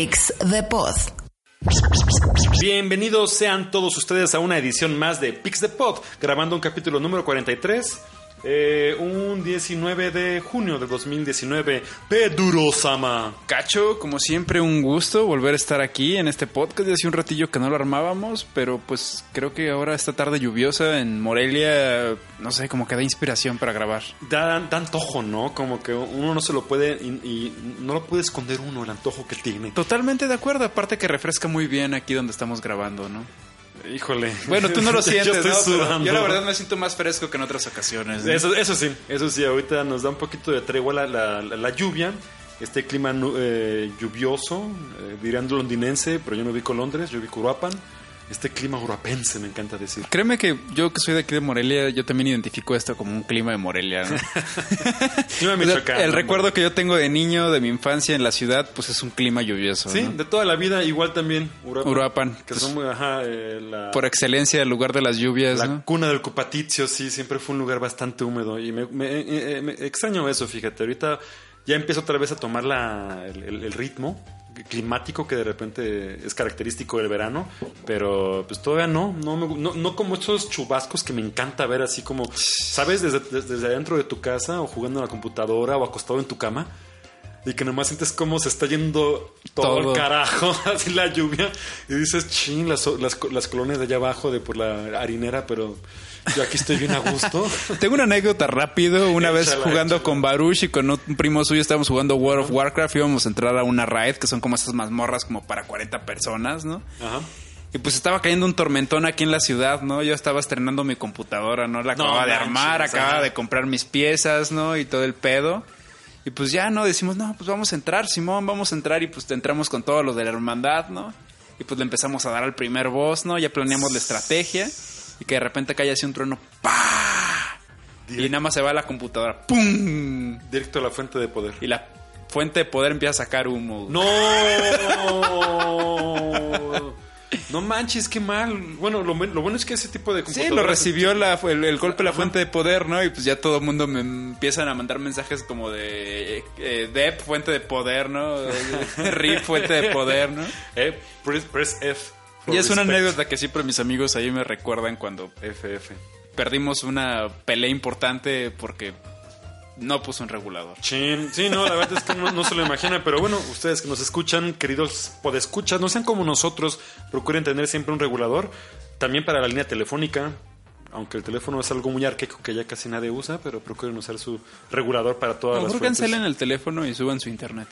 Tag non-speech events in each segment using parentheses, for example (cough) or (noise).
Pix de Pod. Bienvenidos sean todos ustedes a una edición más de Pix de Pod, grabando un capítulo número 43, eh, un 19 de junio de 2019. Pedro Sama. Cacho, como siempre, un gusto volver a estar aquí en este podcast. Hace un ratillo que no lo armábamos, pero pues creo que ahora esta tarde lluviosa en Morelia, no sé, como que da inspiración para grabar. Da, da antojo, ¿no? Como que uno no se lo puede y, y no lo puede esconder uno el antojo que tiene. Totalmente de acuerdo, aparte que refresca muy bien aquí donde estamos grabando, ¿no? Híjole. Bueno, tú no lo (laughs) sientes, yo estoy ¿no? Sudando. yo la verdad me siento más fresco que en otras ocasiones. ¿no? Eso, eso sí, eso sí, ahorita nos da un poquito de tregua la, la- la- la lluvia, este clima eh, lluvioso, eh, dirían londinense, pero yo no ubico Londres, yo ubico Uruapan. Este clima uruapense me encanta decir. Créeme que yo que soy de aquí de Morelia, yo también identifico esto como un clima de Morelia. ¿no? (laughs) Clima O sea, michoacano, el recuerdo que yo tengo de niño, de mi infancia en la ciudad, pues es un clima lluvioso. Sí, ¿no? de toda la vida, igual también Uruapan. Uruapan, Que pues, son muy, ajá, eh, la, Por excelencia, el lugar de las lluvias. la ¿no? cuna del Cupatizio, sí, siempre fue un lugar bastante húmedo. Y me, me- eh, eh, me extraño eso, fíjate. Ahorita ya empiezo otra vez a tomar la, el, el- el ritmo climático que de repente es característico del verano, pero pues todavía no, no, no, no como estos chubascos que me encanta ver así como, ¿sabes? Desde, desde, desde adentro de tu casa o jugando en la computadora o acostado en tu cama. Y que nomás sientes cómo se está yendo todo, Todo. el carajo, (laughs) así la lluvia. Y dices, chin, las, las, las colonias de allá abajo de por la harinera, pero yo aquí estoy bien a gusto. (laughs) Tengo una anécdota rápido. Una vez jugando con Baruch y con un primo suyo estábamos jugando World of Warcraft. Íbamos a entrar a una raid, que son como esas mazmorras como para 40 personas, ¿no? Ajá. Y pues estaba cayendo un tormentón aquí en la ciudad, ¿no? Yo estaba estrenando mi computadora, ¿no? La No acababa de manches, armar, acababa ajá. de comprar mis piezas, ¿no? Y todo el pedo. Y pues ya, ¿no? Decimos, no, pues vamos a entrar, Simón, vamos a entrar. Y pues entramos con todo lo de la hermandad, ¿no? Y pues le empezamos a dar al primer boss, ¿no? Ya planeamos la estrategia. Y que de repente cae así un trueno, ¡pa! Y nada más se va a la computadora, ¡pum! Directo a la fuente de poder. Y la fuente de poder empieza a sacar humo. ¡No! No manches, qué mal. Bueno, lo, lo bueno es que ese tipo de Sí, lo recibió la, el, el golpe de la fuente de poder, ¿no? Y pues ya todo el mundo me empiezan a mandar mensajes como de eh, Dep, fuente de poder, ¿no? (laughs) RIP, fuente de poder, ¿no? Eh, press, press F. Y es una anécdota que siempre mis amigos ahí me recuerdan cuando FF. perdimos una pelea importante porque no puso un regulador. Chin. Sí, no, la verdad es que no, no se lo imaginan, pero bueno, ustedes que nos escuchan, queridos podescuchas, no sean como nosotros, procuren tener siempre un regulador, también para la línea telefónica, aunque el teléfono es algo muy arcaico que ya casi nadie usa, pero procuren usar su regulador para todas lo las fuentes. cancelen el teléfono y suban su internet.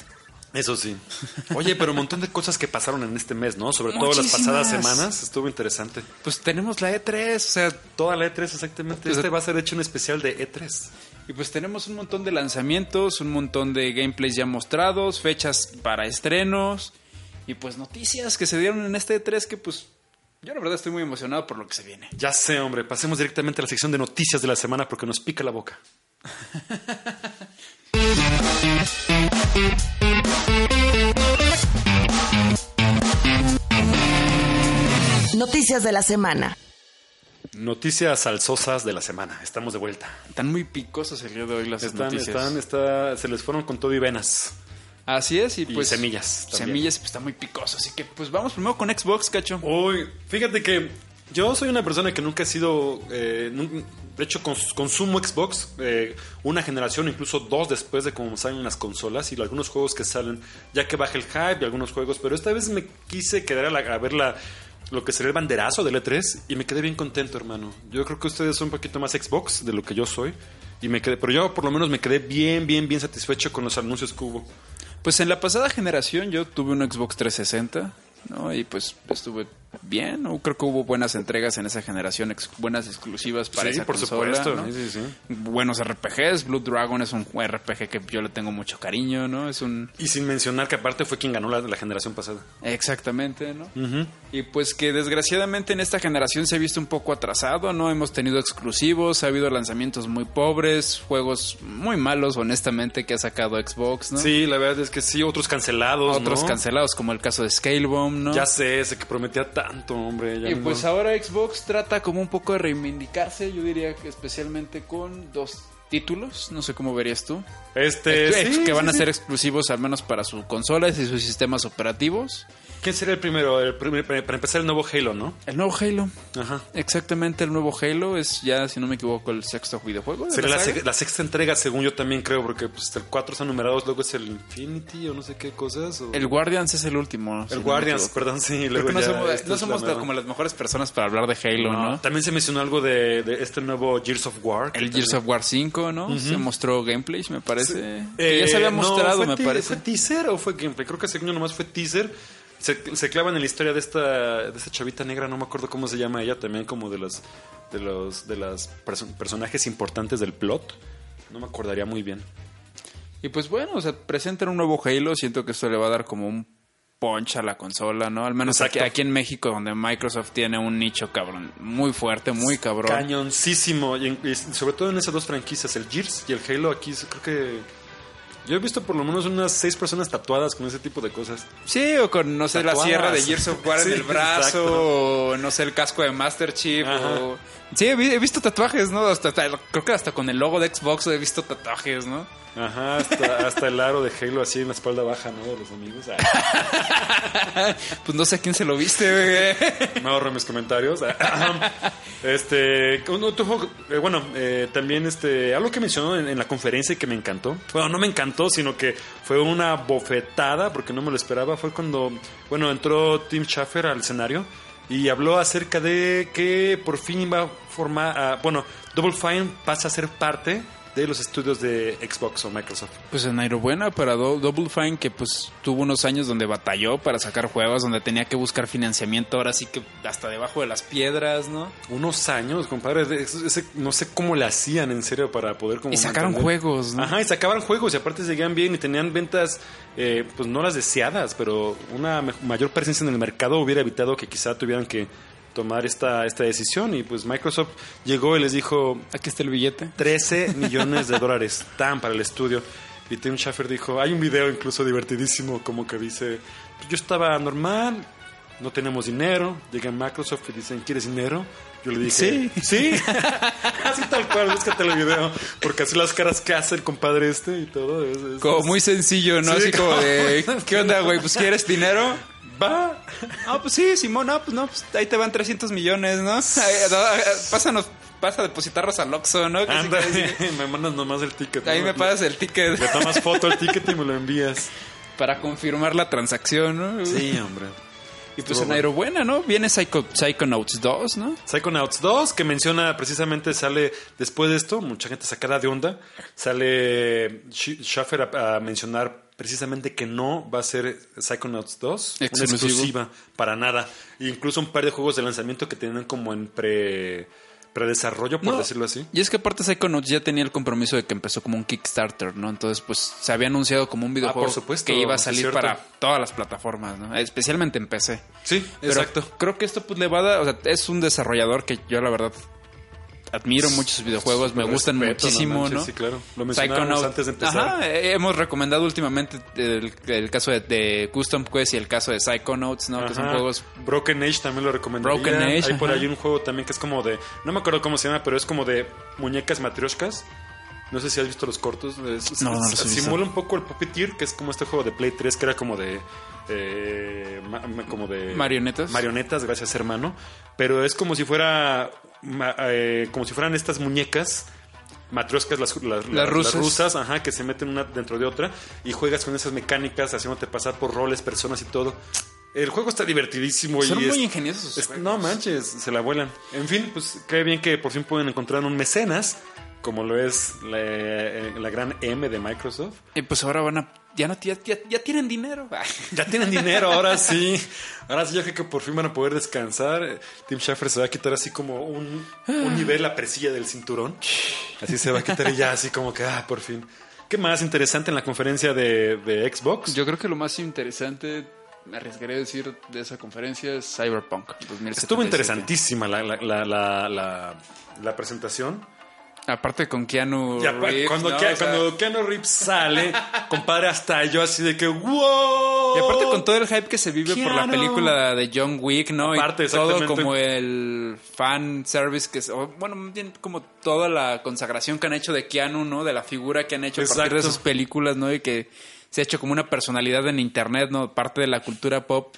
Eso sí. (laughs) Oye, pero un montón de cosas que pasaron en este mes, ¿no? Sobre todo las pasadas semanas, estuvo interesante. Pues tenemos la E3, o sea, Toda la E3, exactamente. Pues, Este va a ser hecho un especial de E E3. Y pues tenemos un montón de lanzamientos, un montón de gameplays ya mostrados, fechas para estrenos y pues noticias que se dieron en este E3 que pues yo la verdad estoy muy emocionado por lo que se viene. Ya sé, hombre, pasemos directamente a la sección de noticias de la semana porque nos pica la boca. (laughs) Noticias de la semana. Noticias salsosas de la semana. Estamos de vuelta. Están muy picosos el día de hoy las Están, noticias. están, está, se les fueron con todo y venas. Así es y Y pues semillas también. Semillas pues está muy picoso, así que pues vamos primero con Xbox, cacho. Uy, fíjate que yo soy una persona que nunca he sido, eh, de hecho cons- consumo Xbox eh, una generación, incluso dos después de cómo salen las consolas y algunos juegos que salen, ya que baja el hype y algunos juegos, pero esta vez me quise quedar a, la- a ver la, lo que sería el banderazo del E3 y me quedé bien contento, hermano. Yo creo que ustedes son un poquito más Xbox de lo que yo soy. Y me quedé, pero yo por lo menos me quedé bien, bien, bien satisfecho con los anuncios que hubo. Pues en la pasada generación yo tuve un Xbox 360, ¿no? Y pues estuve bien. o Creo que hubo buenas entregas en esa generación, ex- buenas exclusivas para Sí, esa por consola, supuesto. ¿no? Sí, sí, sí. Buenos RPGs. Blue Dragon es un RPG que yo le tengo mucho cariño, ¿no? Es un... Y sin mencionar que aparte fue quien ganó la, la generación pasada. Exactamente, ¿no? Y pues que desgraciadamente en esta generación se ha visto un poco atrasado, ¿no? Hemos tenido exclusivos, ha habido lanzamientos muy pobres, juegos muy malos, honestamente, que ha sacado Xbox, ¿no? Sí, la verdad es que sí, otros cancelados. Otros ¿no? cancelados, como el caso de Scalebomb, ¿no? Ya sé, ese que prometía tanto, hombre. ya Y no. pues ahora Xbox trata como un poco de reivindicarse, yo diría que especialmente con dos títulos, no sé cómo verías tú. Este, Ex- sí, que van sí, a sí. ser exclusivos al menos para sus consolas y sus sistemas operativos. ¿Quién sería el primero? El primer- para empezar, el nuevo Halo, ¿no? El nuevo Halo. Ajá. Exactamente, el nuevo Halo es ya, si no me equivoco, el sexto videojuego. de Sería la, sexta entrega, según yo también creo, porque pues, el 4 están numerados, luego es el Infinity o no sé qué cosas. o- El Guardians es el último. si el me Guardians, perdón, sí. Luego no ya somos, no la como las mejores personas para hablar de Halo, ¿no? No, También se mencionó algo de, de este nuevo Gears of War. El Gears también- of War 5, ¿no? Se mostró gameplay, me parece. Eh, que ya se había no, mostrado, me parece. ¿Fue teaser o fue gameplay? Creo que según yo nomás fue teaser. Se, se clavan en la historia de esta, de esta chavita negra, no me acuerdo cómo se llama ella, también como de los de los de las perso- personajes importantes del plot. No me acordaría muy bien. Y pues bueno, o sea, presentan un nuevo Halo. Siento que esto le va a dar como un punch a la consola, ¿no? Al menos aquí, aquí en México, donde Microsoft tiene un nicho cabrón, muy fuerte, muy cabrón. Cañoncísimo. Y, en- y sobre todo en esas dos franquicias, el Gears y el Halo, aquí creo que... Yo he visto por lo menos unas seis personas tatuadas con ese tipo de cosas. Sí, o con, no sé, la sierra de Gears of War (laughs) Sí, en el brazo, exacto. o no sé, el casco de Master Chief, Ajá. o... Sí, he, vi- he visto tatuajes, ¿no? Hasta, hasta- creo que hasta con el logo de Xbox he visto tatuajes, ¿no? Ajá, hasta, (laughs) hasta el aro de Halo así en la espalda baja, ¿no? De los amigos. Ah. (laughs) Pues no sé a quién se lo viste, güey. Me ahorro mis comentarios. (laughs) este, un otro juego, eh, bueno, eh, también este, algo que mencionó en, en la conferencia y que me encantó. Bueno, no me encantó, sino que fue una bofetada porque no me lo esperaba. Fue cuando, bueno, entró Tim Schafer al escenario y habló acerca de que por fin va a formar, ah, bueno, Double Fine pasa a ser parte de los estudios de Xbox o Microsoft. Pues enhorabuena para Do- Double Fine que pues tuvo unos años donde batalló para sacar juegos, donde tenía que buscar financiamiento, ahora sí que hasta debajo de las piedras, ¿no? Unos años, compadre. ese- no sé cómo le hacían en serio para poder como Y sacaron mantener- juegos, ¿no? Ajá, y sacaban juegos y aparte seguían bien y tenían ventas, eh, pues no las deseadas, pero una mayor presencia en el mercado hubiera evitado que quizá tuvieran que tomar esta, esta decisión y pues Microsoft llegó y les dijo Aquí está el billete. 13 millones de dólares (laughs) tan para el estudio. Y Tim Schafer dijo, hay un video incluso divertidísimo como que dice, yo estaba normal, no tenemos dinero, llega Microsoft y dicen, ¿quieres dinero? Yo le dije, Sí. sí, (laughs) así tal cual, búscate el video, porque así las caras que hace el compadre este y todo. es- es- Como muy sencillo, ¿no? Sí, Así como como- de, ¿qué onda, güey? Pues ¿quieres dinero? Va. Ah, pues sí, Simón, no, pues no, pues ahí te van 300 millones, ¿no? (laughs) No, ay, Pásanos, pasa a depositarlos al Oxxo, ¿no? Anda, casi. (laughs) me mandas nomás el ticket. Ahí ¿no? me pagas el ticket Le tomas (laughs) foto al ticket y me lo envías. para confirmar la transacción, ¿no? Sí, hombre. Y pues en Aerobuena, ¿no? Viene Psycho, Psychonauts 2, ¿no? Psychonauts 2, que menciona precisamente, sale después de esto, mucha gente sacada de onda, sale Sch- Schaffer a, a mencionar precisamente que no va a ser Psychonauts 2 una Exclusivo. exclusiva para nada. E incluso un par de juegos de lanzamiento que tienen como en pre predesarrollo, por No, decirlo así. Y es que aparte Psychonauts ya tenía el compromiso de que empezó como un Kickstarter, ¿no? Entonces, pues se había anunciado como un videojuego Ah, por supuesto, que iba a salir para todas las plataformas, ¿no? Especialmente en PC. Sí, Pero exacto. Creo que esto pues le va a dar, o sea, es un desarrollador que yo la verdad admiro mucho sus videojuegos, me gustan Respeto, muchísimo, manches, ¿no? Sí, claro. Lo mencionábamos antes de empezar. Ajá, eh, hemos recomendado últimamente el, el caso de, de Custom Quest y el caso de Psychonauts, ¿no? Que son juegos Broken Age también lo recomendaría. Broken Age, Hay por ahí un juego también que es como de. No me acuerdo cómo se llama, pero es como de muñecas matrioshkas. No sé si has visto los cortos. Es- No, no es- visto. simula un poco el Puppeteer, que es como este juego de Play 3 que era como de. Eh, como de. Marionetas. Marionetas, gracias, hermano. Pero es como si fuera. eh, como si fueran estas muñecas. Matrioscas, las, las, las- rusas. las rusas, ajá, que se meten una dentro de otra y juegas con esas mecánicas haciéndote pasar por roles, personas y todo. El juego está divertidísimo son y muy es- ingeniosos es- no manches, se la vuelan. En fin, pues qué bien que por fin pueden encontrar un mecenas como lo es la, eh, la gran M de Microsoft. Y pues ahora van a. Ya, no, ya, ya, ya tienen dinero. (laughs) Ya tienen dinero, ahora sí. Ahora sí, ya creo que por fin van a poder descansar. Tim Schafer se va a quitar así como un, un nivel la presilla del cinturón. Así se va a quitar y ya así como que, ah, por fin. ¿Qué más interesante en la conferencia de, de Xbox? Yo creo que lo más interesante, me arriesgaría a decir, de esa conferencia es Cyberpunk 2077. Estuvo interesantísima la, la- la presentación. Aparte con Keanu Reeves, cuando, ¿no? Ke- O sea, cuando Keanu Reeves sale, (laughs) compadre, hasta yo así de que ¡wow! Y aparte con todo el hype que se vive por la Keanu. película de John Wick, ¿no? Aparte, y todo como el fan service que es, bueno, como toda la consagración que han hecho de Keanu, ¿no? De la figura que han hecho a partir de sus películas, ¿no? Y que se ha hecho como una personalidad en internet, ¿no? Parte de la cultura pop.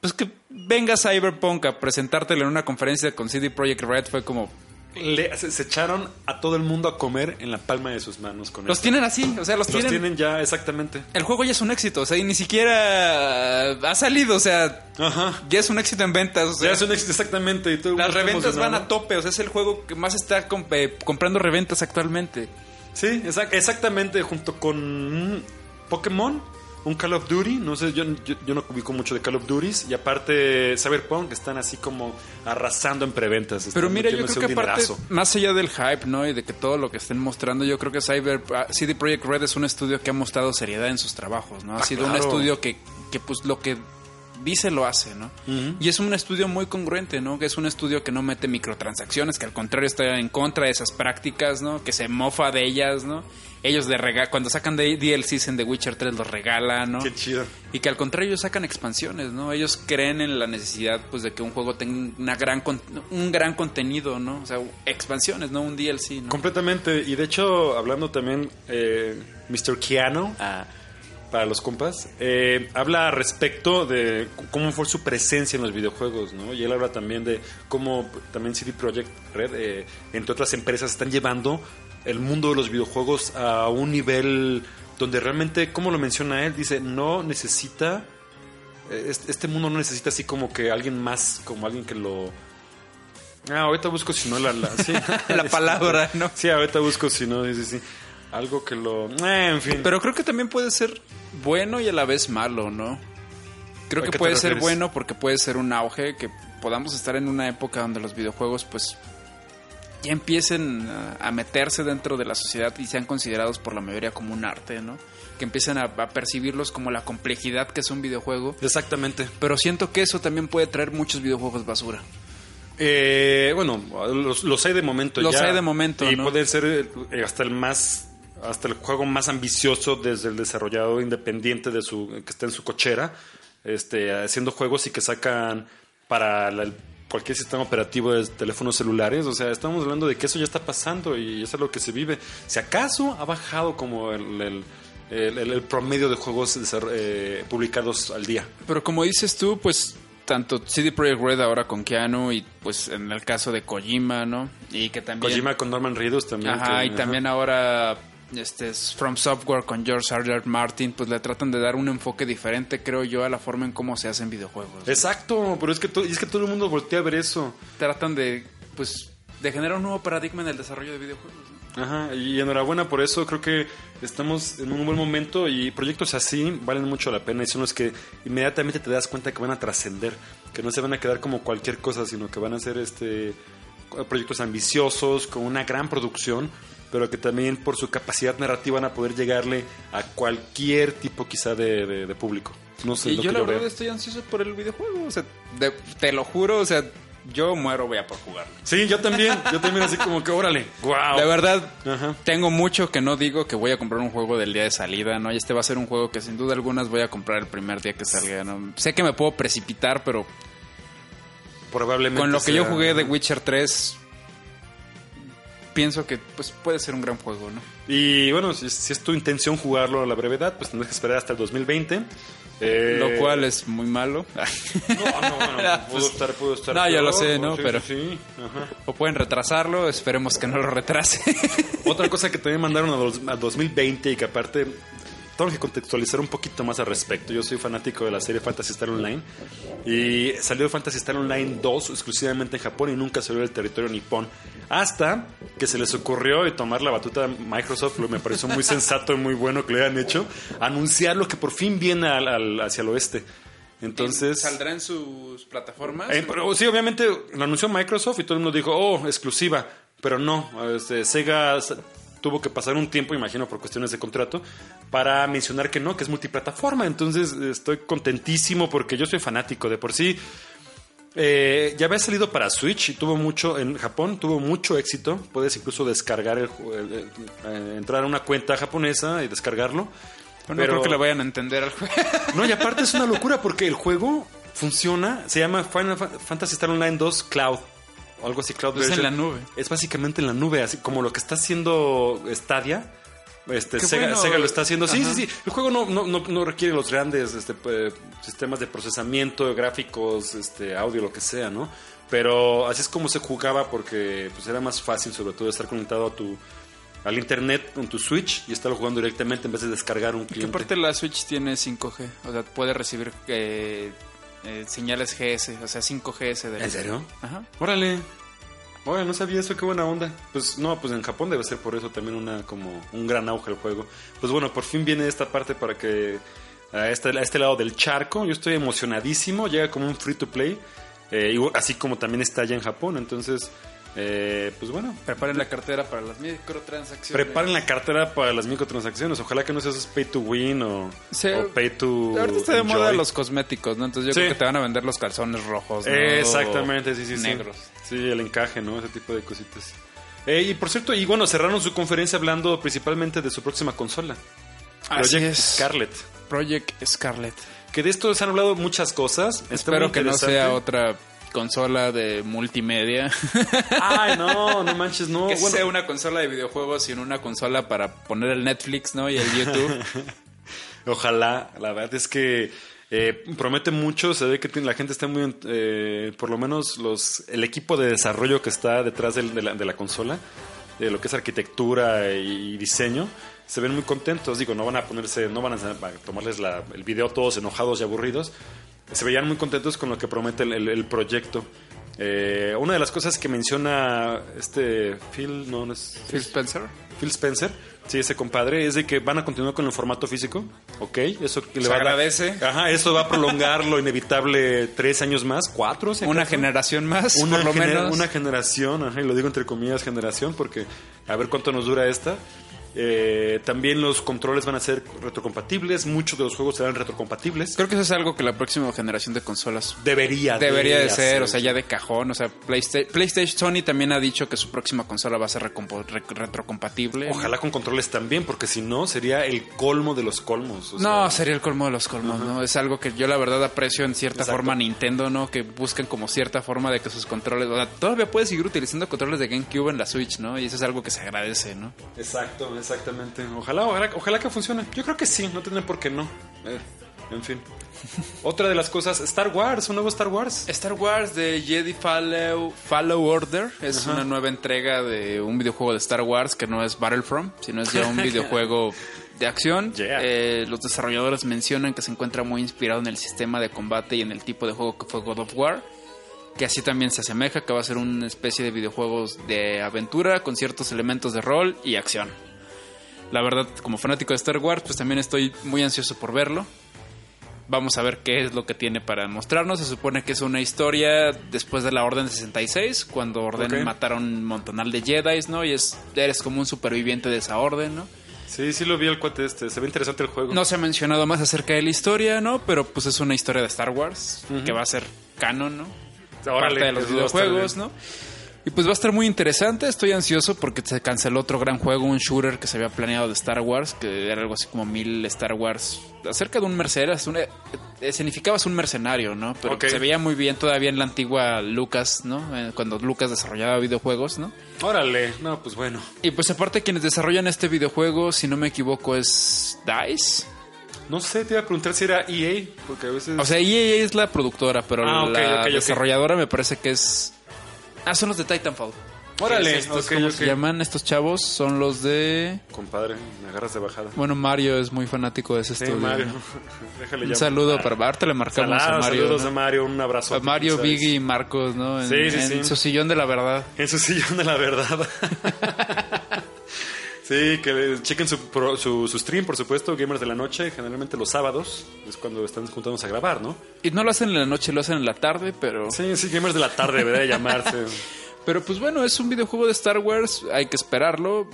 Pues que venga Cyberpunk a presentártelo en una conferencia con CD Projekt Red fue como Le- se, se echaron a todo el mundo a comer en la palma de sus manos con los esto. tienen así, o sea, los, Los tienen, tienen ya, exactamente. El juego ya es un éxito, o sea, y ni siquiera ha salido, o sea, Ajá. ya es un éxito en ventas, o sea, Ya es un éxito, exactamente. y todo Las reventas van a tope, o sea, es el juego que más está comp- eh, comprando reventas actualmente. Sí, exac- exactamente, junto con mm, Pokémon, un Call of Duty, no sé, yo, yo, yo no ubico mucho de Call of Duties, y aparte Cyberpunk están así como arrasando en preventas. Pero mira, yo creo que aparte, dinerazo. más allá del hype, ¿no? Y de que todo lo que estén mostrando, yo creo que Cyber ah, CD Projekt Red es un estudio que ha mostrado seriedad en sus trabajos, ¿no? Ha Ah, sido un estudio que, que pues lo que dice lo hace, ¿no? Y es un estudio muy congruente, ¿no? Que es un estudio que no mete microtransacciones, que al contrario está en contra de esas prácticas, ¿no? Que se mofa de ellas, ¿no? Ellos de rega cuando sacan de DLCs en The Witcher 3 los regalan, ¿no? Qué chido. Y que al contrario ellos sacan expansiones, ¿no? Ellos creen en la necesidad pues de que un juego tenga una gran con- un gran contenido, ¿no? O sea, expansiones, no un DLC, ¿no? Completamente. Y de hecho, hablando también, eh, Mr. Keanu, ah, para los compas, eh, habla respecto de cómo fue su presencia en los videojuegos, ¿no? Y él habla también de cómo también CD Projekt Red, eh, entre otras empresas, están llevando el mundo de los videojuegos a un nivel donde realmente, como lo menciona él, dice, no necesita, eh, este, este mundo no necesita así como que alguien más, como alguien que lo... Ah, ahorita busco si no la... la sí. (laughs) La palabra, ¿no? Sí, ahorita busco si no, sí, sí, sí. Algo que lo... Eh, en fin. Pero creo que también puede ser bueno y a la vez malo, ¿no? Creo ¿A que puede ser bueno porque puede ser un auge, que podamos estar en una época donde los videojuegos pues ya empiecen a, meterse dentro de la sociedad y sean considerados por la mayoría como un arte, ¿no? Que empiecen a, a percibirlos como la complejidad que es un videojuego. Exactamente. Pero siento que eso también puede traer muchos videojuegos basura. Eh, bueno, los, los hay de momento Los ya. hay de momento, Y ¿no? pueden ser eh, hasta el más... Hasta el juego más ambicioso desde el desarrollador independiente de su que está en su cochera, este, haciendo juegos y que sacan para la- cualquier sistema operativo de teléfonos celulares. O sea, estamos hablando de que eso ya está pasando y eso es lo que se vive. Si acaso ha bajado como el, el- el- el- el promedio de juegos eh, publicados al día. Pero como dices tú, pues tanto CD Projekt Red ahora con Keanu y pues en el caso de Kojima, ¿no? Y que también... Kojima con Norman Reedus también. Ajá, que- y también ahora este es From Software con George R. R. Martin, pues le tratan de dar un enfoque diferente, creo yo, a la forma en cómo se hacen videojuegos. Exacto, pero es que, to- y es que todo el mundo voltea a ver eso. Tratan de, pues, de generar un nuevo paradigma en el desarrollo de videojuegos. ¿no? Ajá, y enhorabuena por eso, creo que estamos en un buen momento y proyectos así valen mucho la pena y son los que inmediatamente te das cuenta que van a trascender, que no se van a quedar como cualquier cosa, sino que van a ser este proyectos ambiciosos, con una gran producción, pero que también por su capacidad narrativa van a poder llegarle a cualquier tipo quizá de, de- de público. No sé y lo yo que la yo verdad veo. estoy ansioso por el videojuego, o sea, de- te lo juro, o sea, yo muero voy a por jugarlo. Sí, yo también, yo también así como que órale, wow. De verdad, Ajá. tengo mucho que no digo que voy a comprar un juego del día de salida, ¿no? Y este va a ser un juego que sin duda algunas voy a comprar el primer día que salga, ¿no? Sé que me puedo precipitar, pero Probablemente con lo que yo jugué de Witcher 3, pienso que pues puede ser un gran juego, ¿no? Y bueno, si, si es tu intención jugarlo a la brevedad, pues tendrás que esperar hasta el 2020. Eh, Lo cual es muy malo. (laughs) No, no, bueno, (laughs) pudo estar, pudo estar. No, yo lo peor, sé, ¿no? Sí, Pero- sí, sí, ajá. o pueden retrasarlo, esperemos que no lo retrase. Otra cosa que también mandaron a, dos- a 2020 y que aparte tengo que contextualizar un poquito más al respecto. Yo soy fanático de la serie Fantasy Star Online y salió Fantasy Star Online 2 exclusivamente en Japón y nunca salió del territorio nipón. Hasta que se les ocurrió y tomar la batuta a Microsoft, lo me pareció muy sensato y muy bueno que lo hayan hecho, anunciar lo que por fin viene al- al- hacia el oeste. Entonces... ¿Saldrá en sus plataformas? Eh, pero sí, obviamente lo anunció Microsoft y todo el mundo dijo, oh, exclusiva. Pero no, este, Sega tuvo que pasar un tiempo, imagino, por cuestiones de contrato, para mencionar que no, que es multiplataforma. Entonces estoy contentísimo porque yo soy fanático de por sí. eh, ya había salido para Switch y tuvo mucho, en Japón tuvo mucho éxito. Puedes incluso descargar el, el- el- eh, entrar a una cuenta japonesa y descargarlo. Pero no creo que le vayan a entender al juego. (laughs) No, y aparte es una locura porque el juego funciona, se llama Final Fa- Fantasy Star Online 2 Cloud. O algo así, Cloud Es en la nube. Es básicamente en la nube, así como lo que está haciendo Stadia. Este, Qué Sega, bueno. Sega lo está haciendo. Sí, Ajá. sí, sí. El juego no, no, no, no requiere los grandes este, eh, sistemas de procesamiento, gráficos, este, audio, lo que sea, ¿no? Pero así es como se jugaba porque pues, era más fácil, sobre todo, estar conectado a tu, al internet con tu Switch y estarlo jugando directamente en vez de descargar un cliente. aparte la Switch tiene 5G. O sea, puede recibir eh, eh, señales GS. O sea, 5GS. De ¿En serio? Ajá. Órale. Oye, no sabía eso, qué buena onda. Pues no, pues en Japón debe ser por eso también una como un gran auge el juego. Pues bueno, por fin viene esta parte para que a este, a este lado del charco, yo estoy emocionadísimo, llega como un free to play, eh, así como también está allá en Japón, entonces, eh, pues bueno. Preparen la cartera para las microtransacciones. Preparen la cartera para las microtransacciones. Ojalá que no seas pay to win o, Sí. o pay to. Ahorita está de moda los cosméticos, ¿no? Entonces yo Sí. creo que te van a vender los calzones rojos, ¿no? Exactamente, sí, sí, sí. Negros. Sí, el encaje, ¿no? Ese tipo de cositas. Eh, y por cierto, y bueno, cerraron su conferencia hablando principalmente de su próxima consola. Así Project es. Scarlet. Project Scarlet. Que de esto se han hablado muchas cosas. Espero que no sea otra consola de multimedia. Ay, no, no manches, no. que Bueno, sea una consola de videojuegos, sino una consola para poner el Netflix, ¿no? Y el YouTube. (laughs) Ojalá, la verdad es que eh, promete mucho, se ve que tiene- la gente está muy, eh, por lo menos los, el equipo de desarrollo que está detrás del- de, la, de la consola, de lo que es arquitectura y, diseño, se ven muy contentos, digo, no van a ponerse, no van a, a tomarles la- el video todos enojados y aburridos, se veían muy contentos con lo que promete el, el- el proyecto. Eh, una de las cosas que menciona este Phil, no, no es Phil Spencer. Phil Spencer, sí, ese compadre, es de que van a continuar con el formato físico, ¿ok? Eso que le Se va a agradece. Ajá, eso va a prolongar lo inevitable tres años más, cuatro, si Una generación más, Una, por lo gener- menos. una generación, ajá, y lo digo entre comillas generación, porque a ver cuánto nos dura esta. Eh, también los controles van a ser retrocompatibles, muchos de los juegos serán retrocompatibles. Creo que eso es algo que la próxima generación de consolas Debería, debería de ser, hacer. o sea, ya de cajón. O sea, Playsta- PlayStation, Sony también ha dicho que su próxima consola va a ser re- retrocompatible. Ojalá con controles también, porque si no sería el colmo de los colmos. o No, sea, sería el colmo de los colmos, ¿no? Es algo que yo la verdad aprecio en cierta Exacto. forma a Nintendo, ¿no? Que busquen como cierta forma de que sus controles... O sea, todavía puedes seguir utilizando controles de GameCube en la Switch, ¿no? Y eso es algo que se agradece, ¿no? Exacto, exactamente. Ojalá, ojalá, ojalá que funcione. Yo creo que sí, no tiene por qué no. Eh, en fin. (laughs) Otra de las cosas, Star Wars, un nuevo Star Wars. Star Wars de Jedi Fallow, Fallow Order es una nueva entrega de un videojuego de Star Wars que no es Battlefront, sino es ya un (laughs) videojuego de acción. Yeah. Eh, los desarrolladores mencionan que se encuentra muy inspirado en el sistema de combate y en el tipo de juego que fue God of War. Que así también se asemeja, que va a ser una especie de videojuegos de aventura con ciertos elementos de rol y acción. La verdad, como fanático de Star Wars, pues también estoy muy ansioso por verlo. Vamos a ver qué es lo que tiene para mostrarnos. Se supone que es una historia después de la Orden 66, cuando Orden mataron un montonal de Jedi, ¿no? Y es, eres como un superviviente de esa orden, ¿no? Sí, sí lo vi el cuate este. Se ve interesante el juego. No se ha mencionado más acerca de la historia, ¿no? Pero pues es una historia de Star Wars que va a ser canon, ¿no? Órale, Parte de los videojuegos. ¿no? Y pues va a estar muy interesante. Estoy ansioso porque se canceló otro gran juego, un shooter que se había planeado de Star Wars, que era algo así como mil Star Wars, acerca de un mercenario. Un, eh, escenificabas un mercenario, ¿no? Pero se veía muy bien todavía en la antigua Lucas, ¿no? Eh, cuando Lucas desarrollaba videojuegos, ¿no? Órale, no, pues bueno. Y pues aparte quienes desarrollan este videojuego, si no me equivoco, es DICE. No sé, te iba a preguntar si era EA, porque a veces. O sea, EA es la productora, pero Ah, la desarrolladora me parece que es... Ah, son los de Titanfall. Órale, Estos, ok, ¿Cómo ok. se llaman estos chavos? Son los de... Compadre, me agarras de bajada. Bueno, Mario es muy fanático de ese Sí, estudio. Mario. ¿no? (laughs) Déjale Un saludo para... Ahorita le marcamos Saludos, a Mario. saludos ¿no? a Mario, un abrazo. A Mario. Biggie y Marcos, ¿no? En, Sí, sí, en sí. su sillón de la verdad. En su sillón de la verdad. (laughs) sí, que chequen su, pro- su, su stream, por supuesto, Gamers de la Noche, generalmente los sábados, es cuando están juntándose a grabar, ¿no? Y no lo hacen en la noche, lo hacen en la tarde, pero... Sí, sí, Gamers de la tarde, debería llamarse. (laughs) Pero pues bueno, es un videojuego de Star Wars, hay que esperarlo.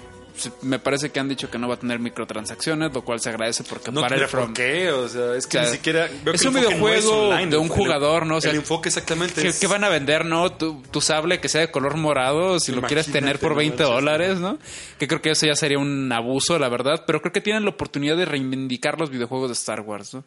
Me parece que han dicho que no va a tener microtransacciones, lo cual se agradece porque No para tiene el por From... qué, o sea, es que O sea, ni siquiera... veo es que un enfoque no es videojuego online, de un el- jugador, ¿no? O sea, el enfoque exactamente ¿Qué, es... qué van a vender, no? Tu, tu sable que sea de color morado, si lo quieres tener por no 20 manches. dólares, ¿no? Que creo que eso ya sería un abuso, la verdad. Pero creo que tienen la oportunidad de reivindicar los videojuegos de Star Wars, ¿no?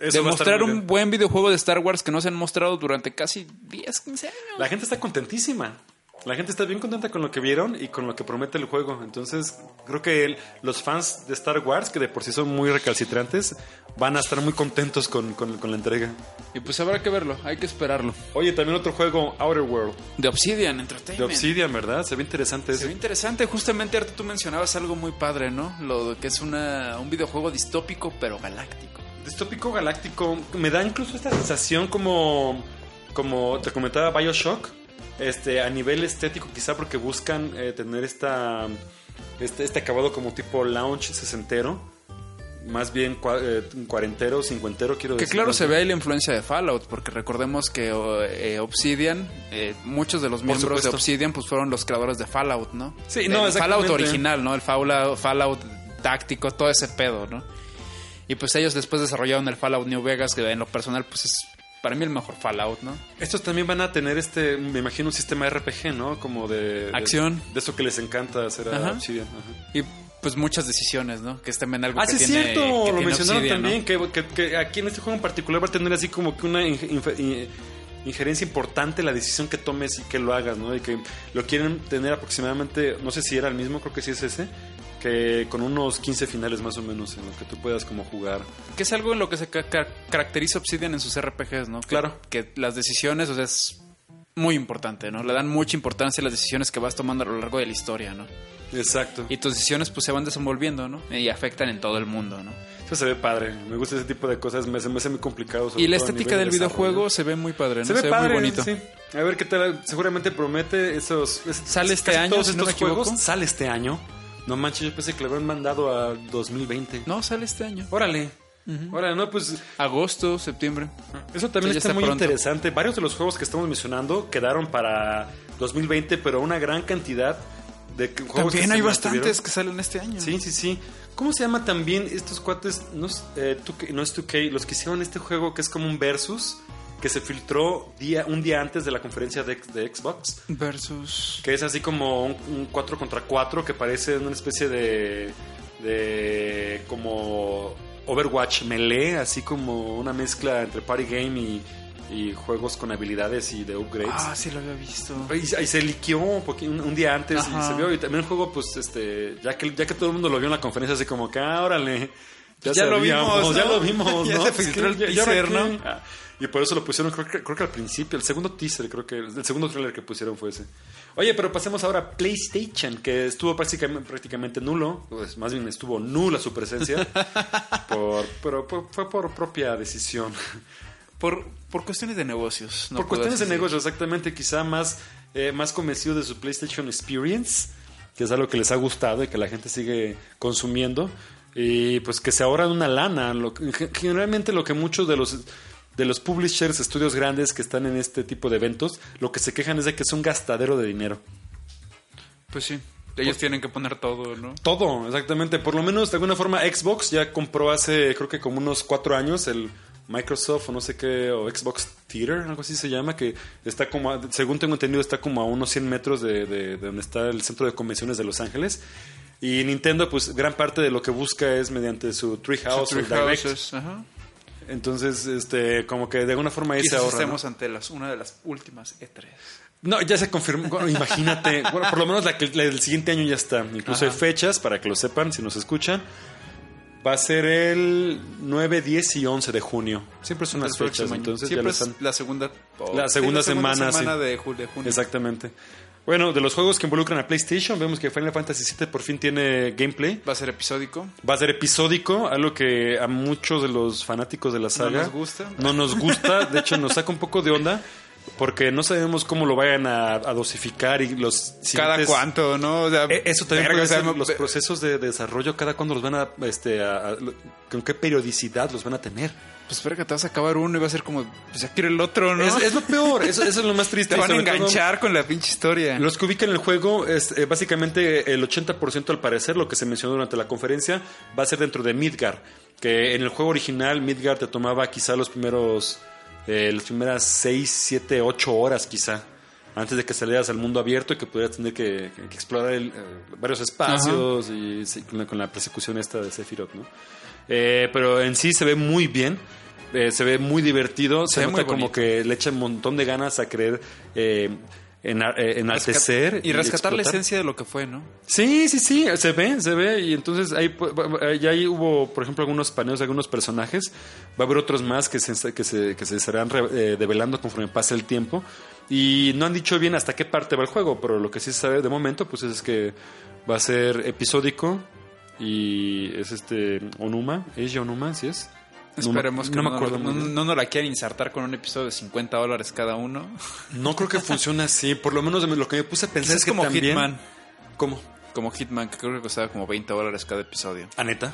Eso de va a estar mostrar muy un bien. buen videojuego de Star Wars que no se han mostrado durante casi 10, 15 años. La gente está contentísima. La gente está bien contenta con lo que vieron y con lo que promete el juego. Entonces, creo que el- los fans de Star Wars, que de por sí son muy recalcitrantes, van a estar muy contentos con, con- con la entrega. Y pues habrá que verlo, hay que esperarlo. Oye, también otro juego, Outer World, De Obsidian Entertainment. de Obsidian, ¿verdad? Se ve interesante Se ve interesante, justamente ahorita tú mencionabas algo muy padre, ¿no? Lo que es una, un videojuego distópico pero galáctico. Distópico galáctico. Me da incluso esta sensación como, como te comentaba Bioshock. Este, a nivel estético, quizá porque buscan eh, tener esta, este, este acabado como tipo lounge sesentero. Más bien cua- eh, cuarentero, cincuentero, quiero Que decir. claro ¿no? se ve ahí la influencia de Fallout, porque recordemos que eh, Obsidian, eh, muchos de los Por miembros de. Obsidian pues fueron los creadores de Fallout, ¿no? Sí, El no, Fallout exactamente. original, ¿no? El Fallout, Fallout táctico, todo ese pedo, ¿no? Y pues ellos después desarrollaron el Fallout New Vegas, que en lo personal pues es para mí el mejor Fallout, ¿no? Estos también van a tener este, me imagino, un sistema RPG, ¿no? Como de... Acción. De, eso que les encanta hacer a Ajá. Obsidian. ajá. Y pues muchas decisiones, ¿no? Que es también algo Ah, que sí, es tiene, cierto, que lo tiene mencionaron Obsidian, ¿no? también, que, que- que aquí en este juego en particular va a tener así como que una injerencia importante la decisión que tomes y que lo hagas, ¿no? Y que lo quieren tener aproximadamente, no sé si era el mismo, creo que sí es ese, que con unos 15 finales más o menos en lo que tú puedas como jugar. Que es algo en lo que se ca- ca- caracteriza Obsidian en sus RPGs, ¿no? Que- Claro. Que las decisiones, o sea, es muy importante, ¿no? Le dan mucha importancia a las decisiones que vas tomando a lo largo de la historia, ¿no? Exacto. Y tus decisiones pues se van desenvolviendo, ¿no? Y afectan en todo el mundo, ¿no? Eso se ve padre, me gusta ese tipo de cosas, me, se me hace muy complicado. sobre Y la estética del de videojuego se ve muy padre, ¿no? Se ve padre, muy bonito. sí. A ver qué tal, seguramente promete esos... es- Sale este año, si no me estos juegos sale este año. No manches, yo pensé que lo habían mandado a 2020. No, sale este año. Órale. Órale, no, pues Agosto, septiembre. eso también Sí, está, está muy pronto. interesante. Varios de los juegos que estamos mencionando quedaron para 2020, pero una gran cantidad de que- juegos que También se hay bastantes que salen este año. Sí, sí, sí. ¿Cómo se llama también estos cuates? No es, eh, 2K no es 2K, los que hicieron este juego que es como un versus que se filtró día, un día antes de la conferencia de, de Xbox. Versus... Que es así como un, un 4 contra 4 que parece una especie de. de. como. Overwatch Melee, así como una mezcla entre party game y, y juegos con habilidades y de upgrades. Ah, sí lo había visto. Y, y se liqueó un, un- día antes Ajá. y se vio. Y también el juego, pues, este, ya que, ya que todo el mundo lo vio en la conferencia, así como que, ah, órale. Ya, Ya (laughs) lo vimos, ya lo vimos, Ya ¿no? se Es filtró el que, ¿y ahora teaser? ¿no? Y por eso lo pusieron, creo que, creo que al principio, el segundo teaser, creo que el segundo trailer que pusieron fue ese. Oye, pero pasemos ahora a PlayStation, que estuvo prácticamente, prácticamente nulo, pues más bien estuvo nula su presencia, (laughs) por, pero por- fue por propia decisión. Por, por cuestiones de negocios. no por cuestiones de decir. negocio, exactamente, quizá más, eh, más convencido de su PlayStation Experience, que es algo que les ha gustado y que la gente sigue consumiendo, y pues que se ahorran una lana. Lo generalmente lo que muchos de los de los publishers, estudios grandes que están en este tipo de eventos, lo que se quejan es de que es un gastadero de dinero. Pues sí. Ellos tienen que poner todo, ¿no? Todo, exactamente. Por lo menos de alguna forma Xbox ya compró hace creo que como unos cuatro años el Microsoft o no sé qué, o Xbox Theater, algo así se llama, que está como, a- según tengo entendido, está como a unos 100 metros de, de- de donde está el centro de convenciones de Los Ángeles. Y Nintendo, pues gran parte de lo que busca es mediante su Treehouse o el Direct. Houses. Entonces, este, como que de alguna forma ahí se Quizás ahorra. ¿no? estemos ante las, una de las últimas E E3. No, ya se confirmó. Bueno, imagínate. (laughs) Bueno, por lo menos la, que- la del siguiente año ya está. Incluso hay fechas para que lo sepan si nos escuchan. Va a ser el 9, 10 y 11 de junio. Siempre son las fechas, entonces Siempre ya es están. la segunda, La segunda semana, sí. de, ju- de junio. Exactamente. Bueno, de los juegos que involucran a PlayStation, vemos que Final Fantasy VII por fin tiene gameplay. Va a ser episódico. Va a ser episódico, algo que a muchos de los fanáticos de la saga nos gusta. No nos gusta, de hecho nos saca un poco de onda porque no sabemos cómo lo vayan a, a dosificar y los Cada cuánto, ¿no? O sea, Eh, Eso también verga, puede o sea, los procesos de, de desarrollo, cada cuándo los van a, este, a- a- con qué periodicidad los van a tener. Pues espera que te vas a acabar uno y va a ser como, pues ya quiero el otro, ¿no? Es, es lo peor, eso, eso es lo más triste. te van a todo- enganchar con la pinche historia. Los que ubican el juego es eh, básicamente el 80% al parecer, lo que se mencionó durante la conferencia, va a ser dentro de Midgar. Que en el juego original Midgar te tomaba quizá los primeros, eh, las primeras 6, 7, 8 horas quizá. Antes de que salieras al mundo abierto y que pudieras tener que, que- que explorar el, eh, varios espacios y sí, con, la, con la persecución esta de Sephiroth, ¿no? Eh, pero en sí se ve muy bien. se ve muy divertido. Se, Se ve nota como que le echa un montón de ganas a eh, enaltecer y rescatar la esencia de lo que fue, ¿no? Sí, sí, sí, se ve, se ve. Y entonces ahí eh, ya ahí hubo, por ejemplo, algunos paneos de algunos personajes. Va a haber otros más que se, que se, que se estarán re- eh, develando conforme pase el tiempo. Y no han dicho bien hasta qué parte va el juego, pero lo que sí se sabe de momento, pues es que va a ser episódico. Y es este Onuma, ¿es Onuma? ¿Sí es? No Esperemos que no no, me acuerdo no, muy bien. no nos la quieran insertar con un episodio de 50 dólares cada uno. No creo que (laughs) funcione así. Por lo menos lo que me puse a pensar es es que como también- Hitman. ¿Cómo? Como Hitman, que creo que costaba como 20 dólares cada episodio. ¿A neta?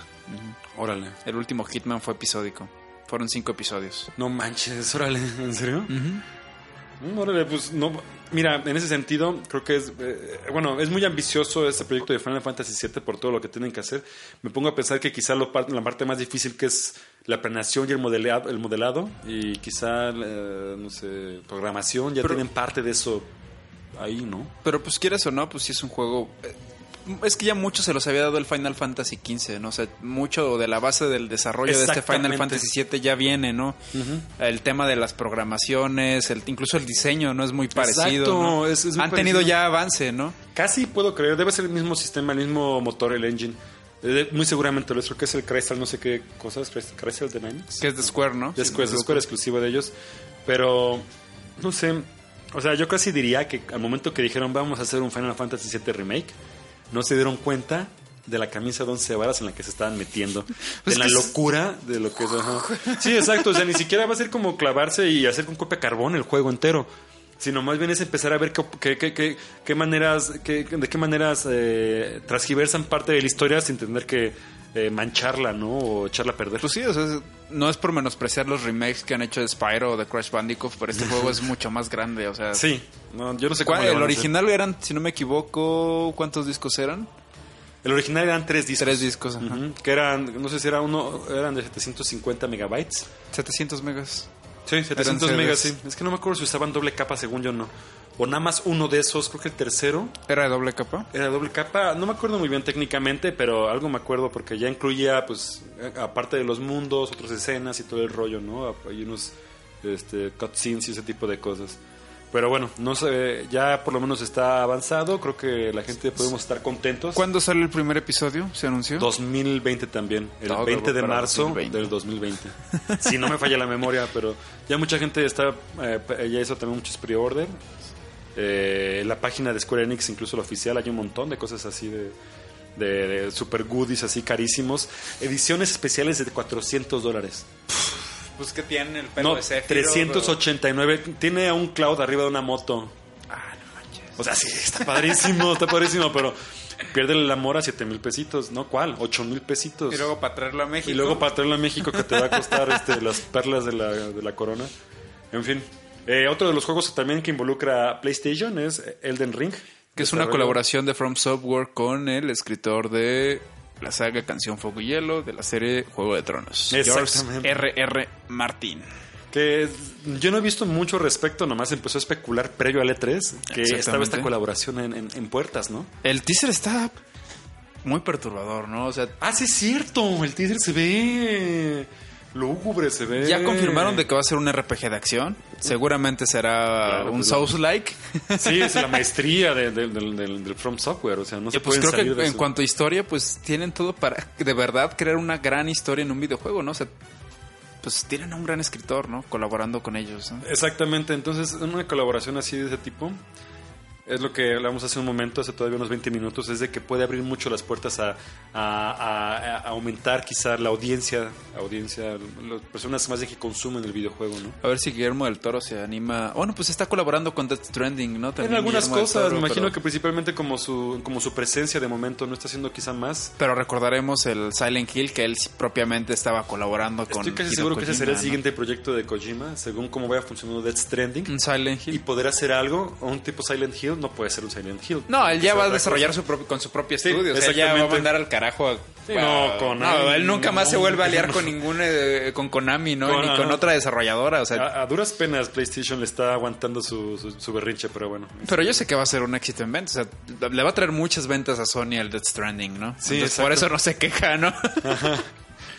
Órale. El último Hitman fue episódico. Fueron cinco episodios. No manches, órale, ¿en serio? Mm, Órale, pues no. Mira, en ese sentido, creo que es. eh, bueno, es muy ambicioso este proyecto de Final Fantasy VII por todo lo que tienen que hacer. Me pongo a pensar que quizá lo la parte más difícil que es la planeación y el modelado, el modelado y quizá, eh, no sé, programación, ya Pero- tienen parte de eso ahí, ¿no? Pero pues quieras o no, pues sí es un juego... eh, Es que ya mucho se los había dado el Final Fantasy XV, ¿no? O sea, mucho de la base del desarrollo de este Final. Fantasy VII ya viene, ¿no? El tema de las programaciones, el, incluso el diseño, ¿no? Es muy parecido, Exacto, ¿no? es- es muy Han tenido ya avance, ¿no? Casi puedo creer, debe ser el mismo sistema, el mismo motor, el engine. Eh, muy seguramente lo es, creo que es el Crystal, no sé qué cosas, Crystal- Dynamics. Que es de Square, ¿no? De Sí, Square, de me Square exclusivo de ellos. Pero, no sé. O sea, yo casi diría que al momento que dijeron vamos a hacer un Final Fantasy VII Remake, no se dieron cuenta de la camisa de once varas en la que se estaban metiendo. Pues (laughs) de la es- locura de lo que es. ajá. (laughs) Sí, exacto. O sea, ni siquiera va a ser como clavarse y hacer con copia carbón el juego entero. Sino más bien es empezar a ver qué, qué, qué, qué- maneras, qué- de qué maneras eh, transgiversan parte de la historia sin tener que eh, mancharla, ¿no? O echarla a perder. Pues sí, o sea, es- no es por menospreciar los remakes que han hecho de Spyro o de Crash Bandicoot, pero este (laughs) juego es mucho más grande, o sea... Sí, no, yo no sé ¿Cuál- el original eran, si no me equivoco, ¿cuántos discos eran? El original eran tres discos. Tres discos, ajá. Que eran, no sé si era uno, eran de 750 megabytes. 700 megas. Sí, 700 CDs. megas, sí. Es que no me acuerdo si usaban doble capa, según yo no. O nada más uno de esos, creo que el tercero ¿Era de doble capa? era doble capa. No me acuerdo muy bien técnicamente, pero algo me acuerdo porque ya incluía, pues, aparte de los mundos, otras escenas y todo el rollo, ¿no? Hay unos este, cutscenes y ese tipo de cosas. Pero bueno, no sé, ya por lo menos está avanzado. Creo que la gente podemos estar contentos. ¿Cuándo sale el primer episodio? ¿Se anunció? 2020 también, el Todo 20 de marzo 2020. del 2020. (laughs) Si no me falla la memoria, pero ya mucha gente está, eh, ya hizo también muchos pre-order. Eh, la página de Square Enix, incluso la oficial, hay un montón de cosas así de, de, de super goodies así carísimos. Ediciones especiales de 400 dólares. Pues que tienen el No, 389. Tiene a un cloud arriba de una moto. Ah, no manches. O sea, sí, está padrísimo, está padrísimo, pero pierde el amor a 7 mil pesitos. ¿No? ¿Cuál? 8 mil pesitos. Y luego para traerlo a México. Y luego para traerlo a México que te va a costar (laughs) este, las perlas de la, de la corona. En fin. Eh, otro de los juegos también que involucra a PlayStation es Elden Ring. Que es una colaboración de From Software con el escritor de la saga Canción Fuego y Hielo de la serie Juego de Tronos. Exactamente. R.R. Martin. Que yo no he visto mucho respecto, nomás empezó a especular previo al E3 que estaba esta colaboración en, en- en puertas, ¿no? El teaser está muy perturbador, ¿no? O sea, Ah, sí es cierto, el teaser se ve lúgubre, se ve... ya confirmaron de que va a ser un RPG de acción. Seguramente será Claro, un pues, Souls-like. Sí, es la (laughs) maestría de- de- del, del From Software, o sea, no se pues pueden creo salir que de en su- cuanto a historia, pues tienen todo para (laughs) de verdad crear una gran historia en un videojuego, ¿no? O sea, pues tienen a un gran escritor, ¿no? Colaborando con ellos, ¿no? Exactamente, entonces una colaboración así de ese tipo es lo que hablamos hace un momento, hace todavía unos 20 minutos, es de que puede abrir mucho las puertas a, a- a- a aumentar quizá la audiencia, audiencia, las personas más de que consumen el videojuego, ¿no? A ver si Guillermo del Toro se anima. Bueno, pues está colaborando con Death Stranding, ¿no? En También algunas Guillermo cosas, Toro, me imagino pero- que principalmente como su, como su presencia de momento no está haciendo quizá más. Pero recordaremos el Silent Hill que él propiamente estaba colaborando con. Estoy casi Hideo seguro que ese Kojima, será el ¿no? siguiente proyecto de Kojima, según cómo vaya funcionando Death Stranding. Silent Y Hill. poder hacer algo, un tipo Silent Hill, no puede ser un Silent Hill. No, él ya va a desarrollar su propio, con su propio Sí, estudio. o sea, ya va a mandar al carajo a. Sí, no, con no, él nunca más se vuelve a liar no. con ningún. eh, con Konami, ¿no? Con- Ni con otra desarrolladora. O sea, A, a duras penas PlayStation le está aguantando su, su, su berrinche, pero bueno. Pero yo sé que va a ser un éxito en ventas. O sea, le va a traer muchas ventas a Sony al Death Stranding, ¿no? Sí, Entonces, por eso no se queja, ¿no?